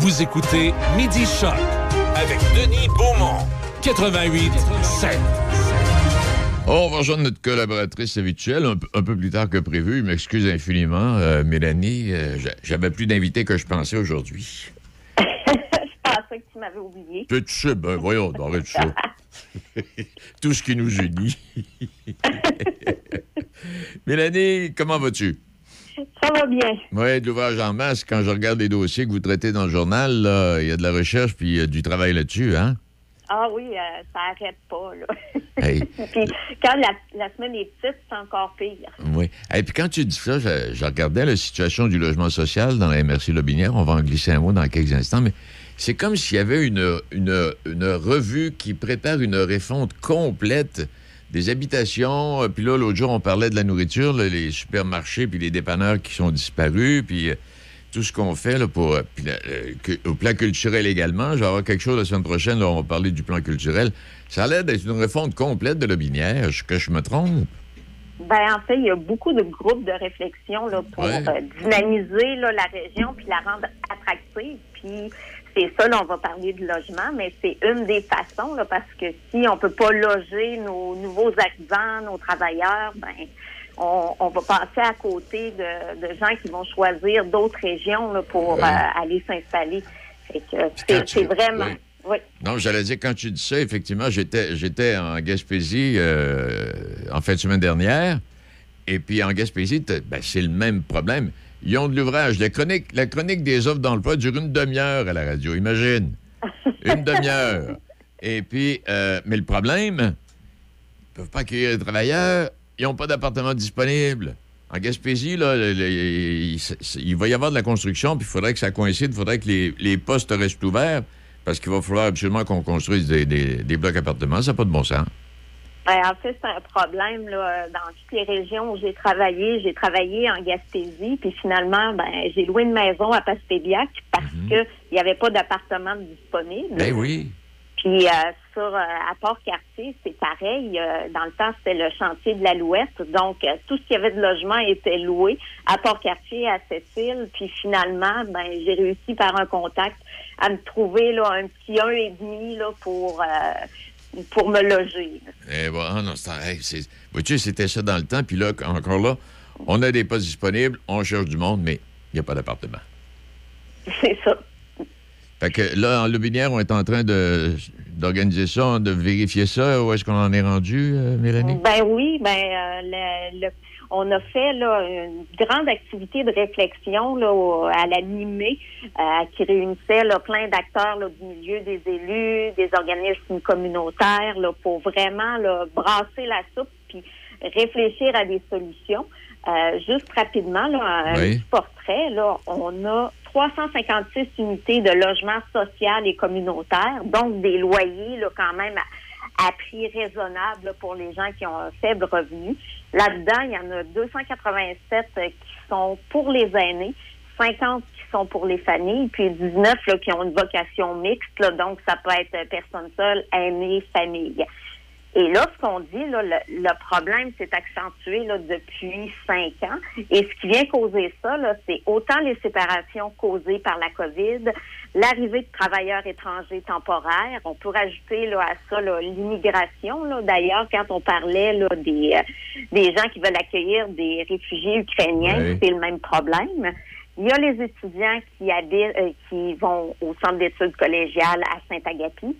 Vous écoutez Midi Choc avec Denis Beaumont, 88 7. on va rejoindre notre collaboratrice habituelle un, peu plus tard que prévu. Je m'excuse infiniment, euh, Mélanie. Euh, j'avais plus d'invités que je pensais aujourd'hui. je pensais que tu m'avais oublié. Tu sais, ben voyons, arrête ça. Tout ce qui nous unit. Mélanie, comment vas-tu? Ça va bien. Oui, de l'ouvrage en masse. Quand je regarde les dossiers que vous traitez dans le journal, il y a de la recherche puis il y a du travail là-dessus, hein? Ah oui, euh, ça n'arrête pas, là. puis quand la, semaine est petite, c'est encore pire. Oui. Et puis quand tu dis ça, je, regardais la situation du logement social dans la MRC Lobinière. On va en glisser un mot dans quelques instants, mais c'est comme s'il y avait une, une, une revue qui prépare une refonte complète des habitations. Euh, puis là, l'autre jour, on parlait de la nourriture, les supermarchés, puis les dépanneurs qui sont disparus, puis euh, tout ce qu'on fait là, pour. Euh, au plan culturel également. Je vais avoir quelque chose la semaine prochaine, là, on va parler du plan culturel. Ça a l'air d'être une refonte complète de l'Obinière. Est-ce que je me trompe? Ben, en fait, il y a beaucoup de groupes de réflexion là, pour dynamiser là, la région puis la rendre attractive. Puis c'est ça, là, on va parler de logement, mais c'est une des façons, là, parce que si on peut pas loger nos nouveaux arrivants, nos travailleurs, ben on, va passer à côté de, gens qui vont choisir d'autres régions là, pour euh, aller s'installer. C'est vraiment. Oui. Non, j'allais dire, quand tu dis ça, effectivement, j'étais, j'étais en Gaspésie euh, en fin de semaine dernière. Et puis en Gaspésie, ben, c'est le même problème. Ils ont de l'ouvrage. La chronique, la chronique des offres d'emploi dure une demi-heure à la radio, imagine. Une demi-heure. Et puis, euh, mais le problème, ils ne peuvent pas accueillir les travailleurs, ils n'ont pas d'appartement disponible. En Gaspésie, il, va y avoir de la construction, puis il faudrait que ça coïncide, il faudrait que les, postes restent ouverts, parce qu'il va falloir absolument qu'on construise des, des blocs appartements. Ça n'a pas de bon sens. Ben, en fait, c'est un problème là, dans toutes les régions où j'ai travaillé. J'ai travaillé en Gaspésie, puis finalement, ben, j'ai loué une maison à Pastébiac parce mhm. qu'il n'y avait pas d'appartement disponible. Ben oui. Puis euh, sur à Port-Cartier, c'est pareil. dans le temps, c'était le chantier de l'Alouette. Donc, tout ce qu'il y avait de logement était loué à Port-Cartier, à Cécile. Puis finalement, ben, j'ai réussi par un contact à me trouver là, un petit un et demi là, pour pour me loger. Eh bon, ah non, c'est, vois-tu, c'était ça dans le temps. Puis là, encore là, on a des postes disponibles, on cherche du monde, mais il n'y a pas d'appartement. C'est ça. Fait que là, en Lobinière, on est en train de, d'organiser ça, de vérifier ça. Où est-ce qu'on en est rendu, euh, Mélanie? Ben oui, ben euh, le on a fait là, une grande activité de réflexion là, à l'animé euh, qui réunissait là, plein d'acteurs du milieu des élus, des organismes communautaires là, pour vraiment là, brasser la soupe puis réfléchir à des solutions. Euh, juste rapidement, là, un petit portrait, là, on a 356 unités de logement social et communautaire, donc des loyers là, quand même à prix raisonnable pour les gens qui ont un faible revenu. Là-dedans, il y en a 287 euh, qui sont pour les aînés, 50 qui sont pour les familles, puis 19 qui ont une vocation mixte, donc ça peut être personne seule, aînée, famille. Et là, ce qu'on dit, là, le, problème s'est accentué là, depuis cinq ans. Et ce qui vient causer ça, c'est autant les séparations causées par la COVID, l'arrivée de travailleurs étrangers temporaires. On peut rajouter là, à ça l'immigration. D'ailleurs, quand on parlait là, des, euh, des gens qui veulent accueillir des réfugiés ukrainiens, c'est le même problème. Il y a les étudiants qui habitent, euh, qui vont au centre d'études collégiales à Saint-Agapi.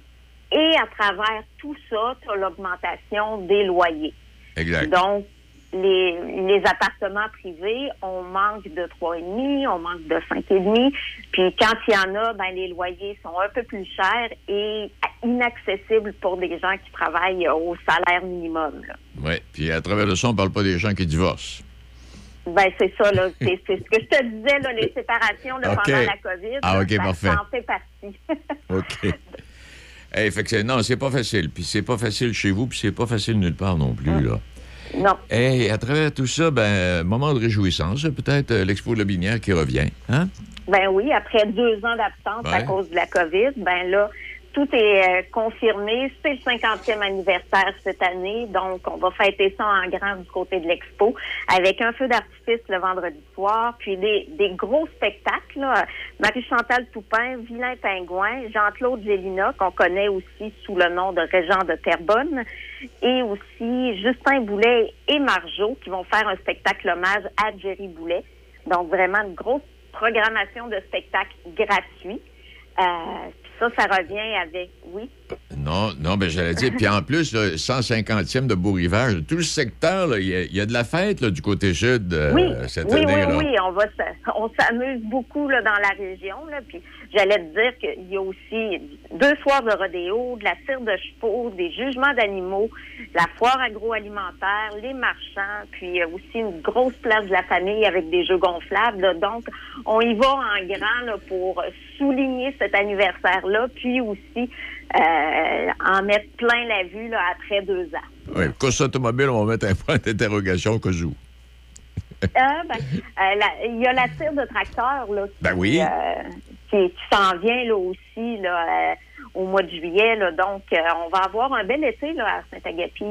Et à travers tout ça, tu as l'augmentation des loyers. Exact. Donc, les, les appartements privés, on manque de 3,5, on manque de 5,5. Puis quand il y en a, ben, les loyers sont un peu plus chers et inaccessibles pour des gens qui travaillent au salaire minimum. Oui, puis à travers le son, on ne parle pas des gens qui divorcent. Ben, c'est ça, là. C'est ce que je te disais, là, les séparations pendant la COVID. Ah, OK, parfait. Ça en fait partie. OK. Hey, fait que non, c'est pas facile. Puis c'est pas facile chez vous, puis c'est pas facile nulle part non plus, là. Non. Et à travers tout ça, ben, moment de réjouissance, peut-être euh, l'Expo de Binière qui revient, hein? Ben oui, après deux ans d'absence à cause de la COVID, ben là, tout est euh, confirmé. C'est le 50e anniversaire cette année, donc on va fêter ça en grand du côté de l'expo avec un feu d'artifice le vendredi soir, puis des, des gros spectacles. Marie-Chantal Toupin, Vilain Pingouin, Jean-Claude Gélina, qu'on connaît aussi sous le nom de Régent de Terrebonne, et aussi Justin Boulet et Marjo qui vont faire un spectacle hommage à Jerry Boulet. Donc vraiment une grosse programmation de spectacles gratuits. Euh, ça, ça revient avec, oui. Non, non, ben j'allais dire. Puis en plus, le 150e de Beau-Rivage, tout le secteur, il y, a de la fête là, du côté sud euh, oui, cette oui, année. Oui, oui, on va on s'amuse beaucoup là, dans la région. Là, puis j'allais te dire qu'il y a aussi deux soirs de rodéo, de la cire de chevaux, des jugements d'animaux, la foire agroalimentaire, les marchands, puis aussi une grosse place de la famille avec des jeux gonflables. Donc, on y va en grand là, pour souligner cet puis aussi euh, en mettre plein la vue là, après deux ans. Oui, course automobile, on va mettre un point d'interrogation que joue. Ah, ben, euh, il y a la tire de tracteur là, qui, ben oui. Euh, qui, s'en vient là, aussi là, au mois de juillet. Là, donc, on va avoir un bel été là, à Saint-Agapi.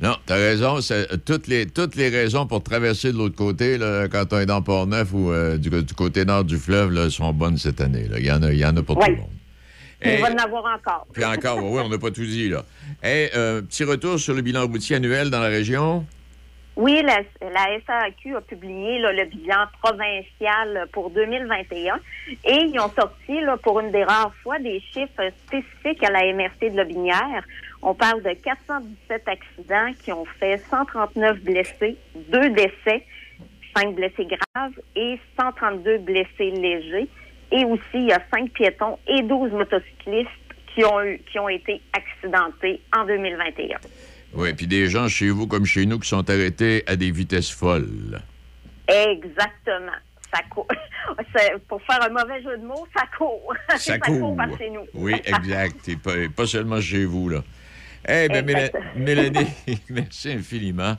Non, tu as raison. Toutes les, toutes les raisons pour traverser de l'autre côté, là, quand on est dans Port-Neuf ou du, côté nord du fleuve, là, sont bonnes cette année. Il y, en a, y en a pour tout le monde. On va en avoir encore. Puis encore, oui, on n'a pas tout dit, là. Et euh, petit retour sur le bilan routier annuel dans la région. Oui, la, SAQ a publié le bilan provincial pour 2021 et ils ont sorti là, pour une des rares fois des chiffres spécifiques à la MRC de Lobinière. On parle de 417 accidents qui ont fait 139 blessés, 2 décès, 5 blessés graves et 132 blessés légers. Et aussi, il y a cinq piétons et 12 motocyclistes qui ont, eu, qui ont été accidentés en 2021. Oui, puis des gens chez vous comme chez nous qui sont arrêtés à des vitesses folles. Exactement. Ça court. Pour faire un mauvais jeu de mots, ça court. Ça, court. par chez nous. Oui, exact. Et pas, seulement chez vous, là. Eh bien, Mélanie, merci infiniment.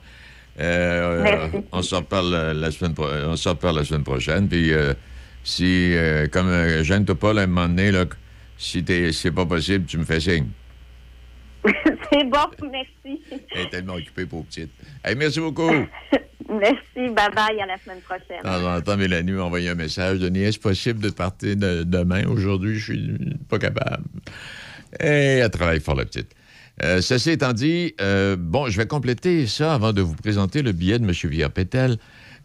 Euh, merci. On s'en reparle la semaine, on la semaine prochaine. Puis euh, si, euh, comme euh, Jeanne Topol, à un moment donné, là, si c'est pas possible, tu me fais signe. C'est bon, merci. Elle est tellement occupée, pour petite. merci beaucoup. merci, bye-bye, à la semaine prochaine. En temps, Mélanie m'a envoyé un message. Denis, est-ce possible de partir demain? Aujourd'hui, je suis pas capable. Et elle travaille fort, la petite. Euh, ceci étant dit, euh, bon, je vais compléter ça avant de vous présenter le billet de M. Villard-Pétel.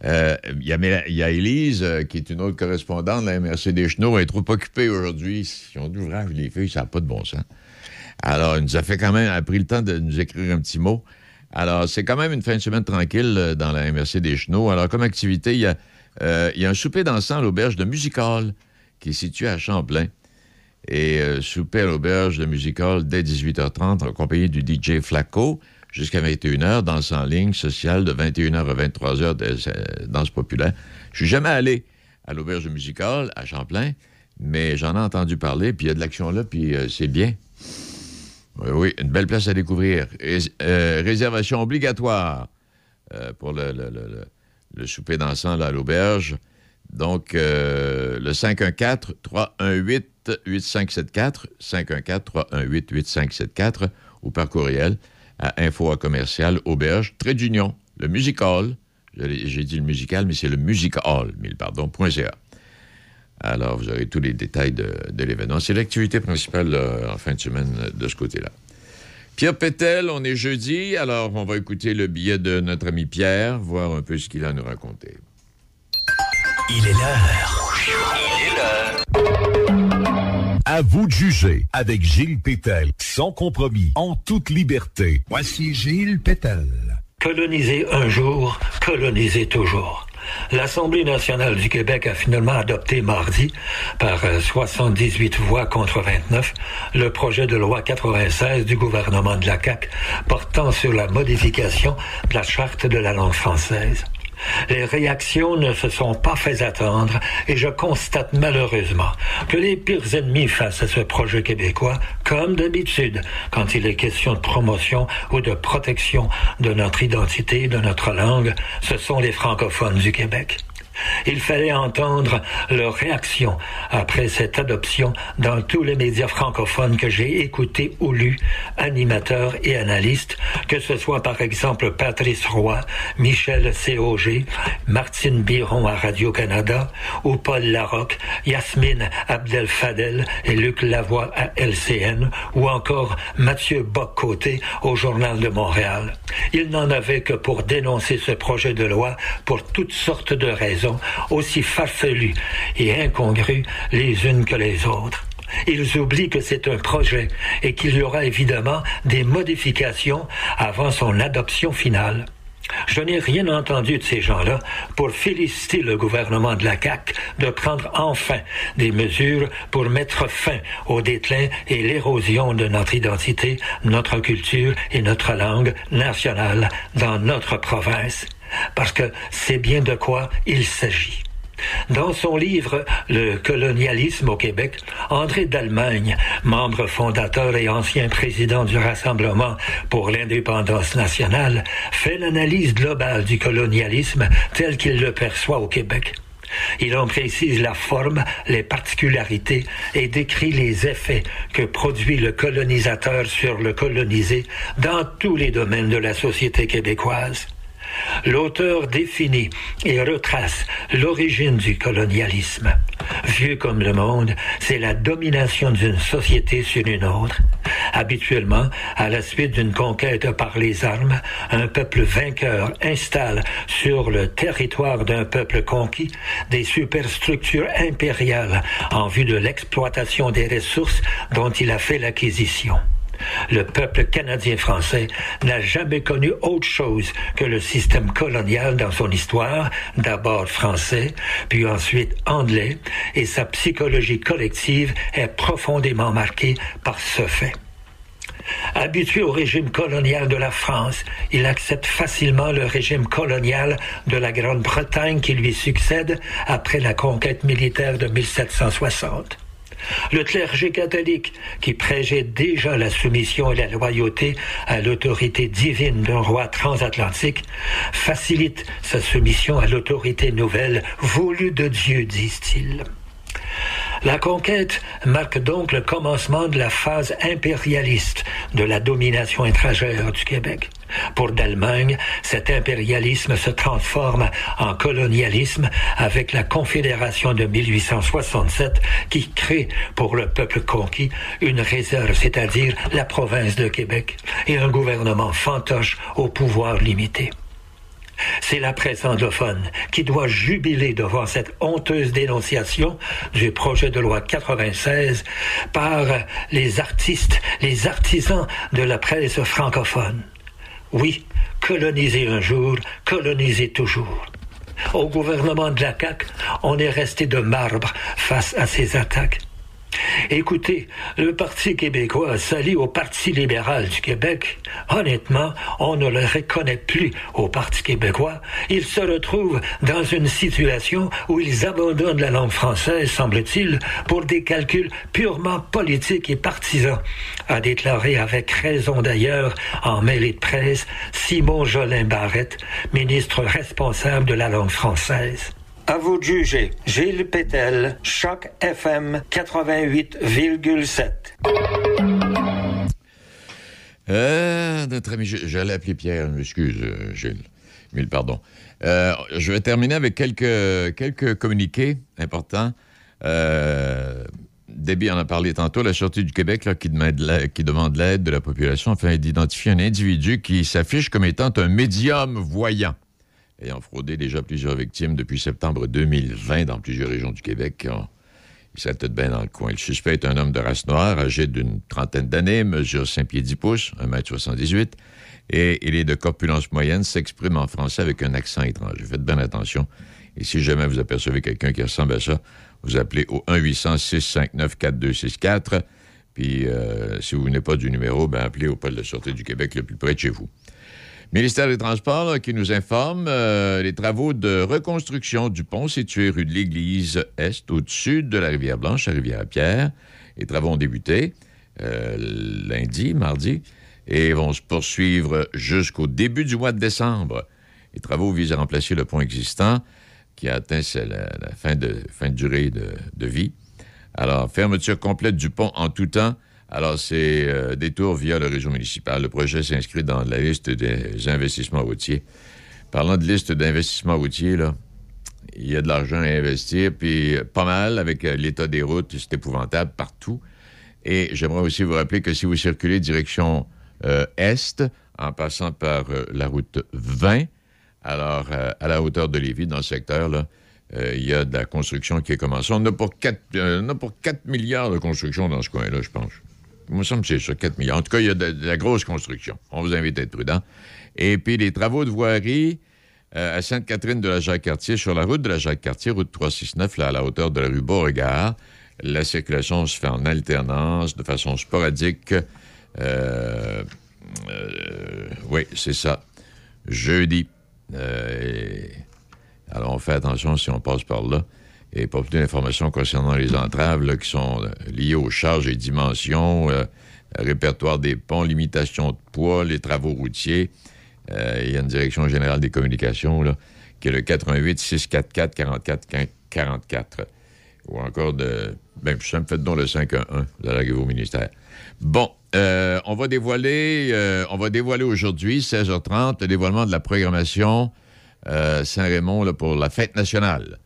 Euh, il y, a Élise, qui est une autre correspondante de la MRC des Chenaux. Elle est trop occupée aujourd'hui. Si on d'ouvrage, les feuilles, ça n'a pas de bon sens. Alors, elle nous a fait quand même, elle a pris le temps de nous écrire un petit mot. Alors, c'est quand même une fin de semaine tranquille dans la MRC des Chenaux. Alors, comme activité, il y a, un souper dansant à l'auberge de Musical qui est situé à Champlain et euh, souper à l'auberge de musical dès 18h30 en compagnie du DJ Flacco jusqu'à 21h, danse en ligne sociale de 21h à 23h, de, euh, danse populaire. Je suis jamais allé à l'auberge de musical à Champlain, mais j'en ai entendu parler, puis il y a de l'action là, puis euh, c'est bien. Oui, oui, une belle place à découvrir. réservation obligatoire pour le, le, souper dansant à l'auberge. Donc, le 514-318 8574 514 318 ou par courriel à info commercial auberge trait d'union le musical j'ai dit le musical mais c'est le musical mille pardon alors vous aurez tous les détails de, l'événement c'est l'activité principale en fin de semaine de ce côté-là Pierre Pétel, on est jeudi, alors on va écouter le billet de notre ami Pierre, voir un peu ce qu'il a à nous raconter. Il est l'heure. À vous de juger avec Gilles Pétel, sans compromis, en toute liberté. Voici Gilles Pétel. Coloniser un jour, coloniser toujours. L'Assemblée nationale du Québec a finalement adopté mardi, par 78 euh, voix contre 29, le projet de loi 96 du gouvernement de la CAQ portant sur la modification de la charte de la langue française. Les réactions ne se sont pas fait attendre et je constate malheureusement que les pires ennemis face à ce projet québécois, comme d'habitude, quand il est question de promotion ou de protection de notre identité, de notre langue, ce sont les francophones du Québec. Il fallait entendre leur réaction après cette adoption dans tous les médias francophones que j'ai écoutés ou lus, animateurs et analystes, que ce soit par exemple Patrice Roy, Michel C.O.G., Martine Biron à Radio-Canada ou Paul Larocque, Yasmine Abdel-Fadel et Luc Lavoie à LCN ou encore Mathieu Boccoté au Journal de Montréal. Il n'en avait que pour dénoncer ce projet de loi pour toutes sortes de raisons aussi farfelues et incongrues les unes que les autres. Ils oublient que c'est un projet et qu'il y aura évidemment des modifications avant son adoption finale. Je n'ai rien entendu de ces gens-là pour féliciter le gouvernement de la CAQ de prendre enfin des mesures pour mettre fin au déclin et l'érosion de notre identité, notre culture et notre langue nationale dans notre province parce que c'est bien de quoi il s'agit. Dans son livre Le colonialisme au Québec, André d'Allemagne, membre fondateur et ancien président du Rassemblement pour l'indépendance nationale, fait l'analyse globale du colonialisme tel qu'il le perçoit au Québec. Il en précise la forme, les particularités et décrit les effets que produit le colonisateur sur le colonisé dans tous les domaines de la société québécoise. L'auteur définit et retrace l'origine du colonialisme. Vieux comme le monde, c'est la domination d'une société sur une autre. Habituellement, à la suite d'une conquête par les armes, un peuple vainqueur installe sur le territoire d'un peuple conquis des superstructures impériales en vue de l'exploitation des ressources dont il a fait l'acquisition. Le peuple canadien-français n'a jamais connu autre chose que le système colonial dans son histoire, d'abord français, puis ensuite anglais, et sa psychologie collective est profondément marquée par ce fait. Habitué au régime colonial de la France, il accepte facilement le régime colonial de la Grande-Bretagne qui lui succède après la conquête militaire de 1760. Le clergé catholique, qui prêchait déjà la soumission et la loyauté à l'autorité divine d'un roi transatlantique, facilite sa soumission à l'autorité nouvelle voulue de Dieu, disent-ils. La conquête marque donc le commencement de la phase impérialiste de la domination étrangère du Québec. Pour d'Allemagne, cet impérialisme se transforme en colonialisme avec la Confédération de 1867 qui crée pour le peuple conquis une réserve, c'est-à-dire la province de Québec, et un gouvernement fantoche au pouvoir limité. C'est la presse anglophone qui doit jubiler devant cette honteuse dénonciation du projet de loi 96 par les artistes, les artisans de la presse francophone. Oui, coloniser un jour, coloniser toujours. Au gouvernement de la CAQ, on est resté de marbre face à ces attaques. Écoutez, le Parti québécois s'allie au Parti libéral du Québec. Honnêtement, on ne le reconnaît plus au Parti québécois. Ils se retrouvent dans une situation où ils abandonnent la langue française, semble-t-il, pour des calculs purement politiques et partisans, a déclaré avec raison d'ailleurs en mêlée de presse Simon Jolin Barrette, ministre responsable de la langue française. À vous de juger. Gilles Pétel, Choc FM 88,7. Euh, notre ami, j'allais appeler Pierre, excuse, euh, Gilles. Mille pardon. Euh, je vais terminer avec quelques, quelques communiqués importants. Euh, Debbie en a parlé tantôt, la Sûreté du Québec là, qui, demande l'aide de la population afin d'identifier un individu qui s'affiche comme étant un médium voyant ayant fraudé déjà plusieurs victimes depuis septembre 2020 dans plusieurs régions du Québec. Il bien dans le coin. Le suspect est un homme de race noire, âgé d'une trentaine d'années, mesure 5 pieds 10 pouces, 1m78, et il est de corpulence moyenne, s'exprime en français avec un accent étranger. Faites bien attention. Et si jamais vous apercevez quelqu'un qui ressemble à ça, vous appelez au 1-800-659-4264. Puis, euh, si vous venez pas du numéro, ben appelez au pôle de sûreté du Québec le plus près de chez vous. Ministère des Transports qui nous informe euh, les travaux de reconstruction du pont situé rue de l'Église Est au-dessus de la rivière Blanche à Rivière-Pierre. Les travaux ont débuté euh, lundi, mardi et vont se poursuivre jusqu'au début du mois de décembre. Les travaux visent à remplacer le pont existant qui a atteint la, fin, de, durée de vie. Alors, fermeture complète du pont en tout temps alors, c'est euh, des tours via le réseau municipal. Le projet s'inscrit dans la liste des investissements routiers. Parlant de liste d'investissements routiers, là, il y a de l'argent à investir, puis pas mal avec euh, l'état des routes, c'est épouvantable partout. Et j'aimerais aussi vous rappeler que si vous circulez direction euh, est, en passant par la route 20, alors à la hauteur de Lévis, dans le secteur, là, il y a de la construction qui est commencée. On a pour 4, on a pour 4 milliards de construction dans ce coin-là, je pense. Me semble que c'est ça, 4 millions. En tout cas, il y a de, la grosse construction. On vous invite à être prudent. Et puis, les travaux de voirie euh, à Sainte-Catherine de la Jacques-Cartier, sur la route de la Jacques-Cartier, route 369, là, à la hauteur de la rue Beauregard. La circulation se fait en alternance, de façon sporadique. Euh, euh, oui, c'est ça. Jeudi. alors, on fait attention si on passe par là et pas plus d'informations concernant les entraves qui sont euh, liées aux charges et dimensions, euh, répertoire des ponts, limitation de poids, les travaux routiers. Euh, il y a une direction générale des communications là, qui est le 88 644 44 44 ou encore de ben ça me fait donc le 511 de la au ministère. Bon, on va dévoiler on va dévoiler aujourd'hui 16h30 le dévoilement de la programmation Saint-Raymond pour la fête nationale.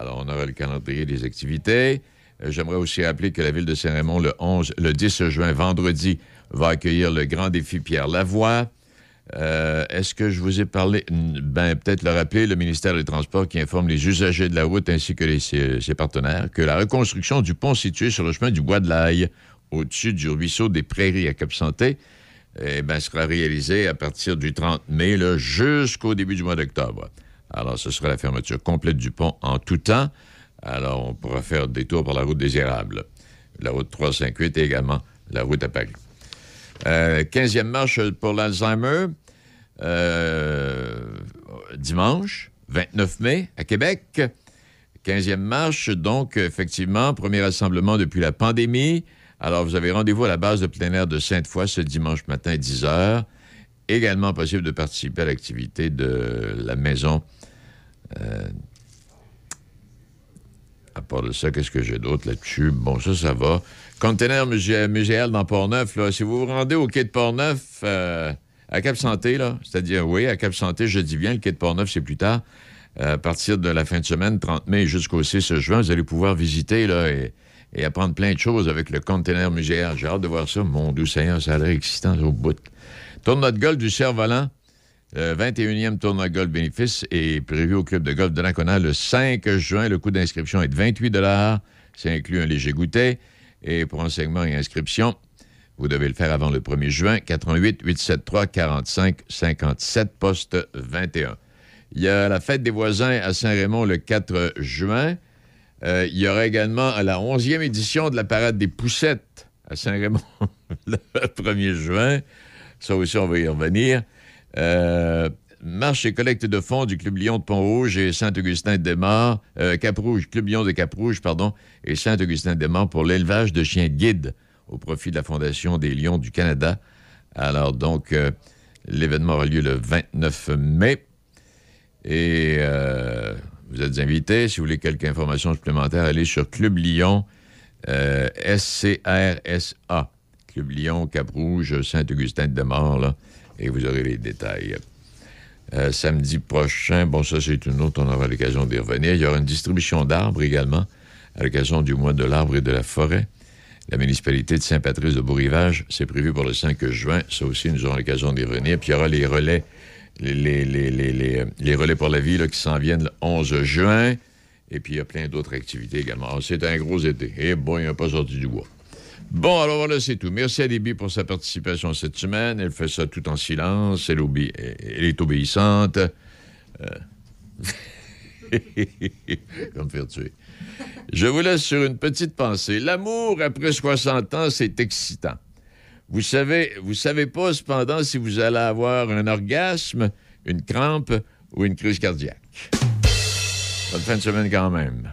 Alors, on aura le calendrier des activités. Euh, j'aimerais aussi rappeler que la ville de Saint-Raymond, le 11, le 10 juin, vendredi, va accueillir le grand défi Pierre Lavoie. Euh, est-ce que je vous ai parlé? Ben, peut-être le rappeler, le ministère des Transports qui informe les usagers de la route ainsi que ses, partenaires que la reconstruction du pont situé sur le chemin du Bois de l'Aille, au-dessus du ruisseau des Prairies à Cap-Santé, eh ben, sera réalisée à partir du 30 mai jusqu'au début du mois d'octobre. Alors, ce sera la fermeture complète du pont en tout temps. Alors, on pourra faire des tours par la route désirable. La route 358 et également la route à Paris. Euh, 15e marche pour l'Alzheimer. Euh, dimanche, 29 mai, à Québec. 15e marche, donc, effectivement, premier rassemblement depuis la pandémie. Alors, vous avez rendez-vous à la base de plein air de Sainte-Foy ce dimanche matin à 10 h. Également possible de participer à l'activité de la maison euh, À part de ça, qu'est-ce que j'ai d'autre là-dessus? Bon, ça, ça va. Conteneur muséal dans Port-Neuf, là. Si vous vous rendez au quai de Port-Neuf, euh, à Cap-Santé, là, c'est-à-dire, oui, à Cap-Santé, je dis bien, le quai de Port-Neuf, c'est plus tard. à partir de la fin de semaine, 30 mai jusqu'au 6 juin, vous allez pouvoir visiter, là, et, apprendre plein de choses avec le conteneur muséal. J'ai hâte de voir ça. Mon doux Seigneur, ça a l'air excitant au bout. Tournoi de golf du Cerf-Volant. Le 21e tournoi golf bénéfice est prévu au club de golf de Lacona le 5 juin. Le coût d'inscription est de 28 Ça inclut un léger goûter. Et pour enseignement et inscription, vous devez le faire avant le 1er juin. 88 873 45 57 poste 21. Il y a la fête des voisins à Saint-Raymond le 4 juin. Euh, il y aura également la 11e édition de la parade des poussettes à Saint-Raymond le 1er juin. Ça aussi, on va y revenir. Euh, marche et collecte de fonds du Club Lyon de Pont-Rouge et Saint-Augustin-de-Desmaures, euh, Cap-Rouge, Club Lyon de Cap-Rouge, pardon, et Saint-Augustin-de-Desmaures pour l'élevage de chiens guides au profit de la Fondation des Lions du Canada. Alors donc, euh, l'événement aura lieu le 29 mai. Et vous êtes invités. Si vous voulez quelques informations supplémentaires, allez sur Club Lyon, SCRSA. Club Lyon, Cap-Rouge, Saint-Augustin-de-Desmaures, là et vous aurez les détails. Euh, samedi prochain, bon, ça c'est une autre, on aura l'occasion d'y revenir. Il y aura une distribution d'arbres également à l'occasion du mois de l'arbre et de la forêt. La municipalité de Saint-Patrice de Beau-Rivage, c'est prévu pour le 5 juin. Ça aussi, nous aurons l'occasion d'y revenir. Puis il y aura les relais, les, les, relais pour la ville qui s'en viennent le 11 juin. Et puis il y a plein d'autres activités également. C'est un gros été. Et bon, il n'y a pas sorti du bois. Bon, alors voilà, c'est tout. Merci à Libby pour sa participation cette semaine. Elle fait ça tout en silence. Elle, est obéissante. Euh, comme faire tuer. Je vous laisse sur une petite pensée. L'amour après 60 ans, c'est excitant. Vous savez, vous savez pas cependant si vous allez avoir un orgasme, une crampe ou une crise cardiaque. Bonne fin de semaine quand même.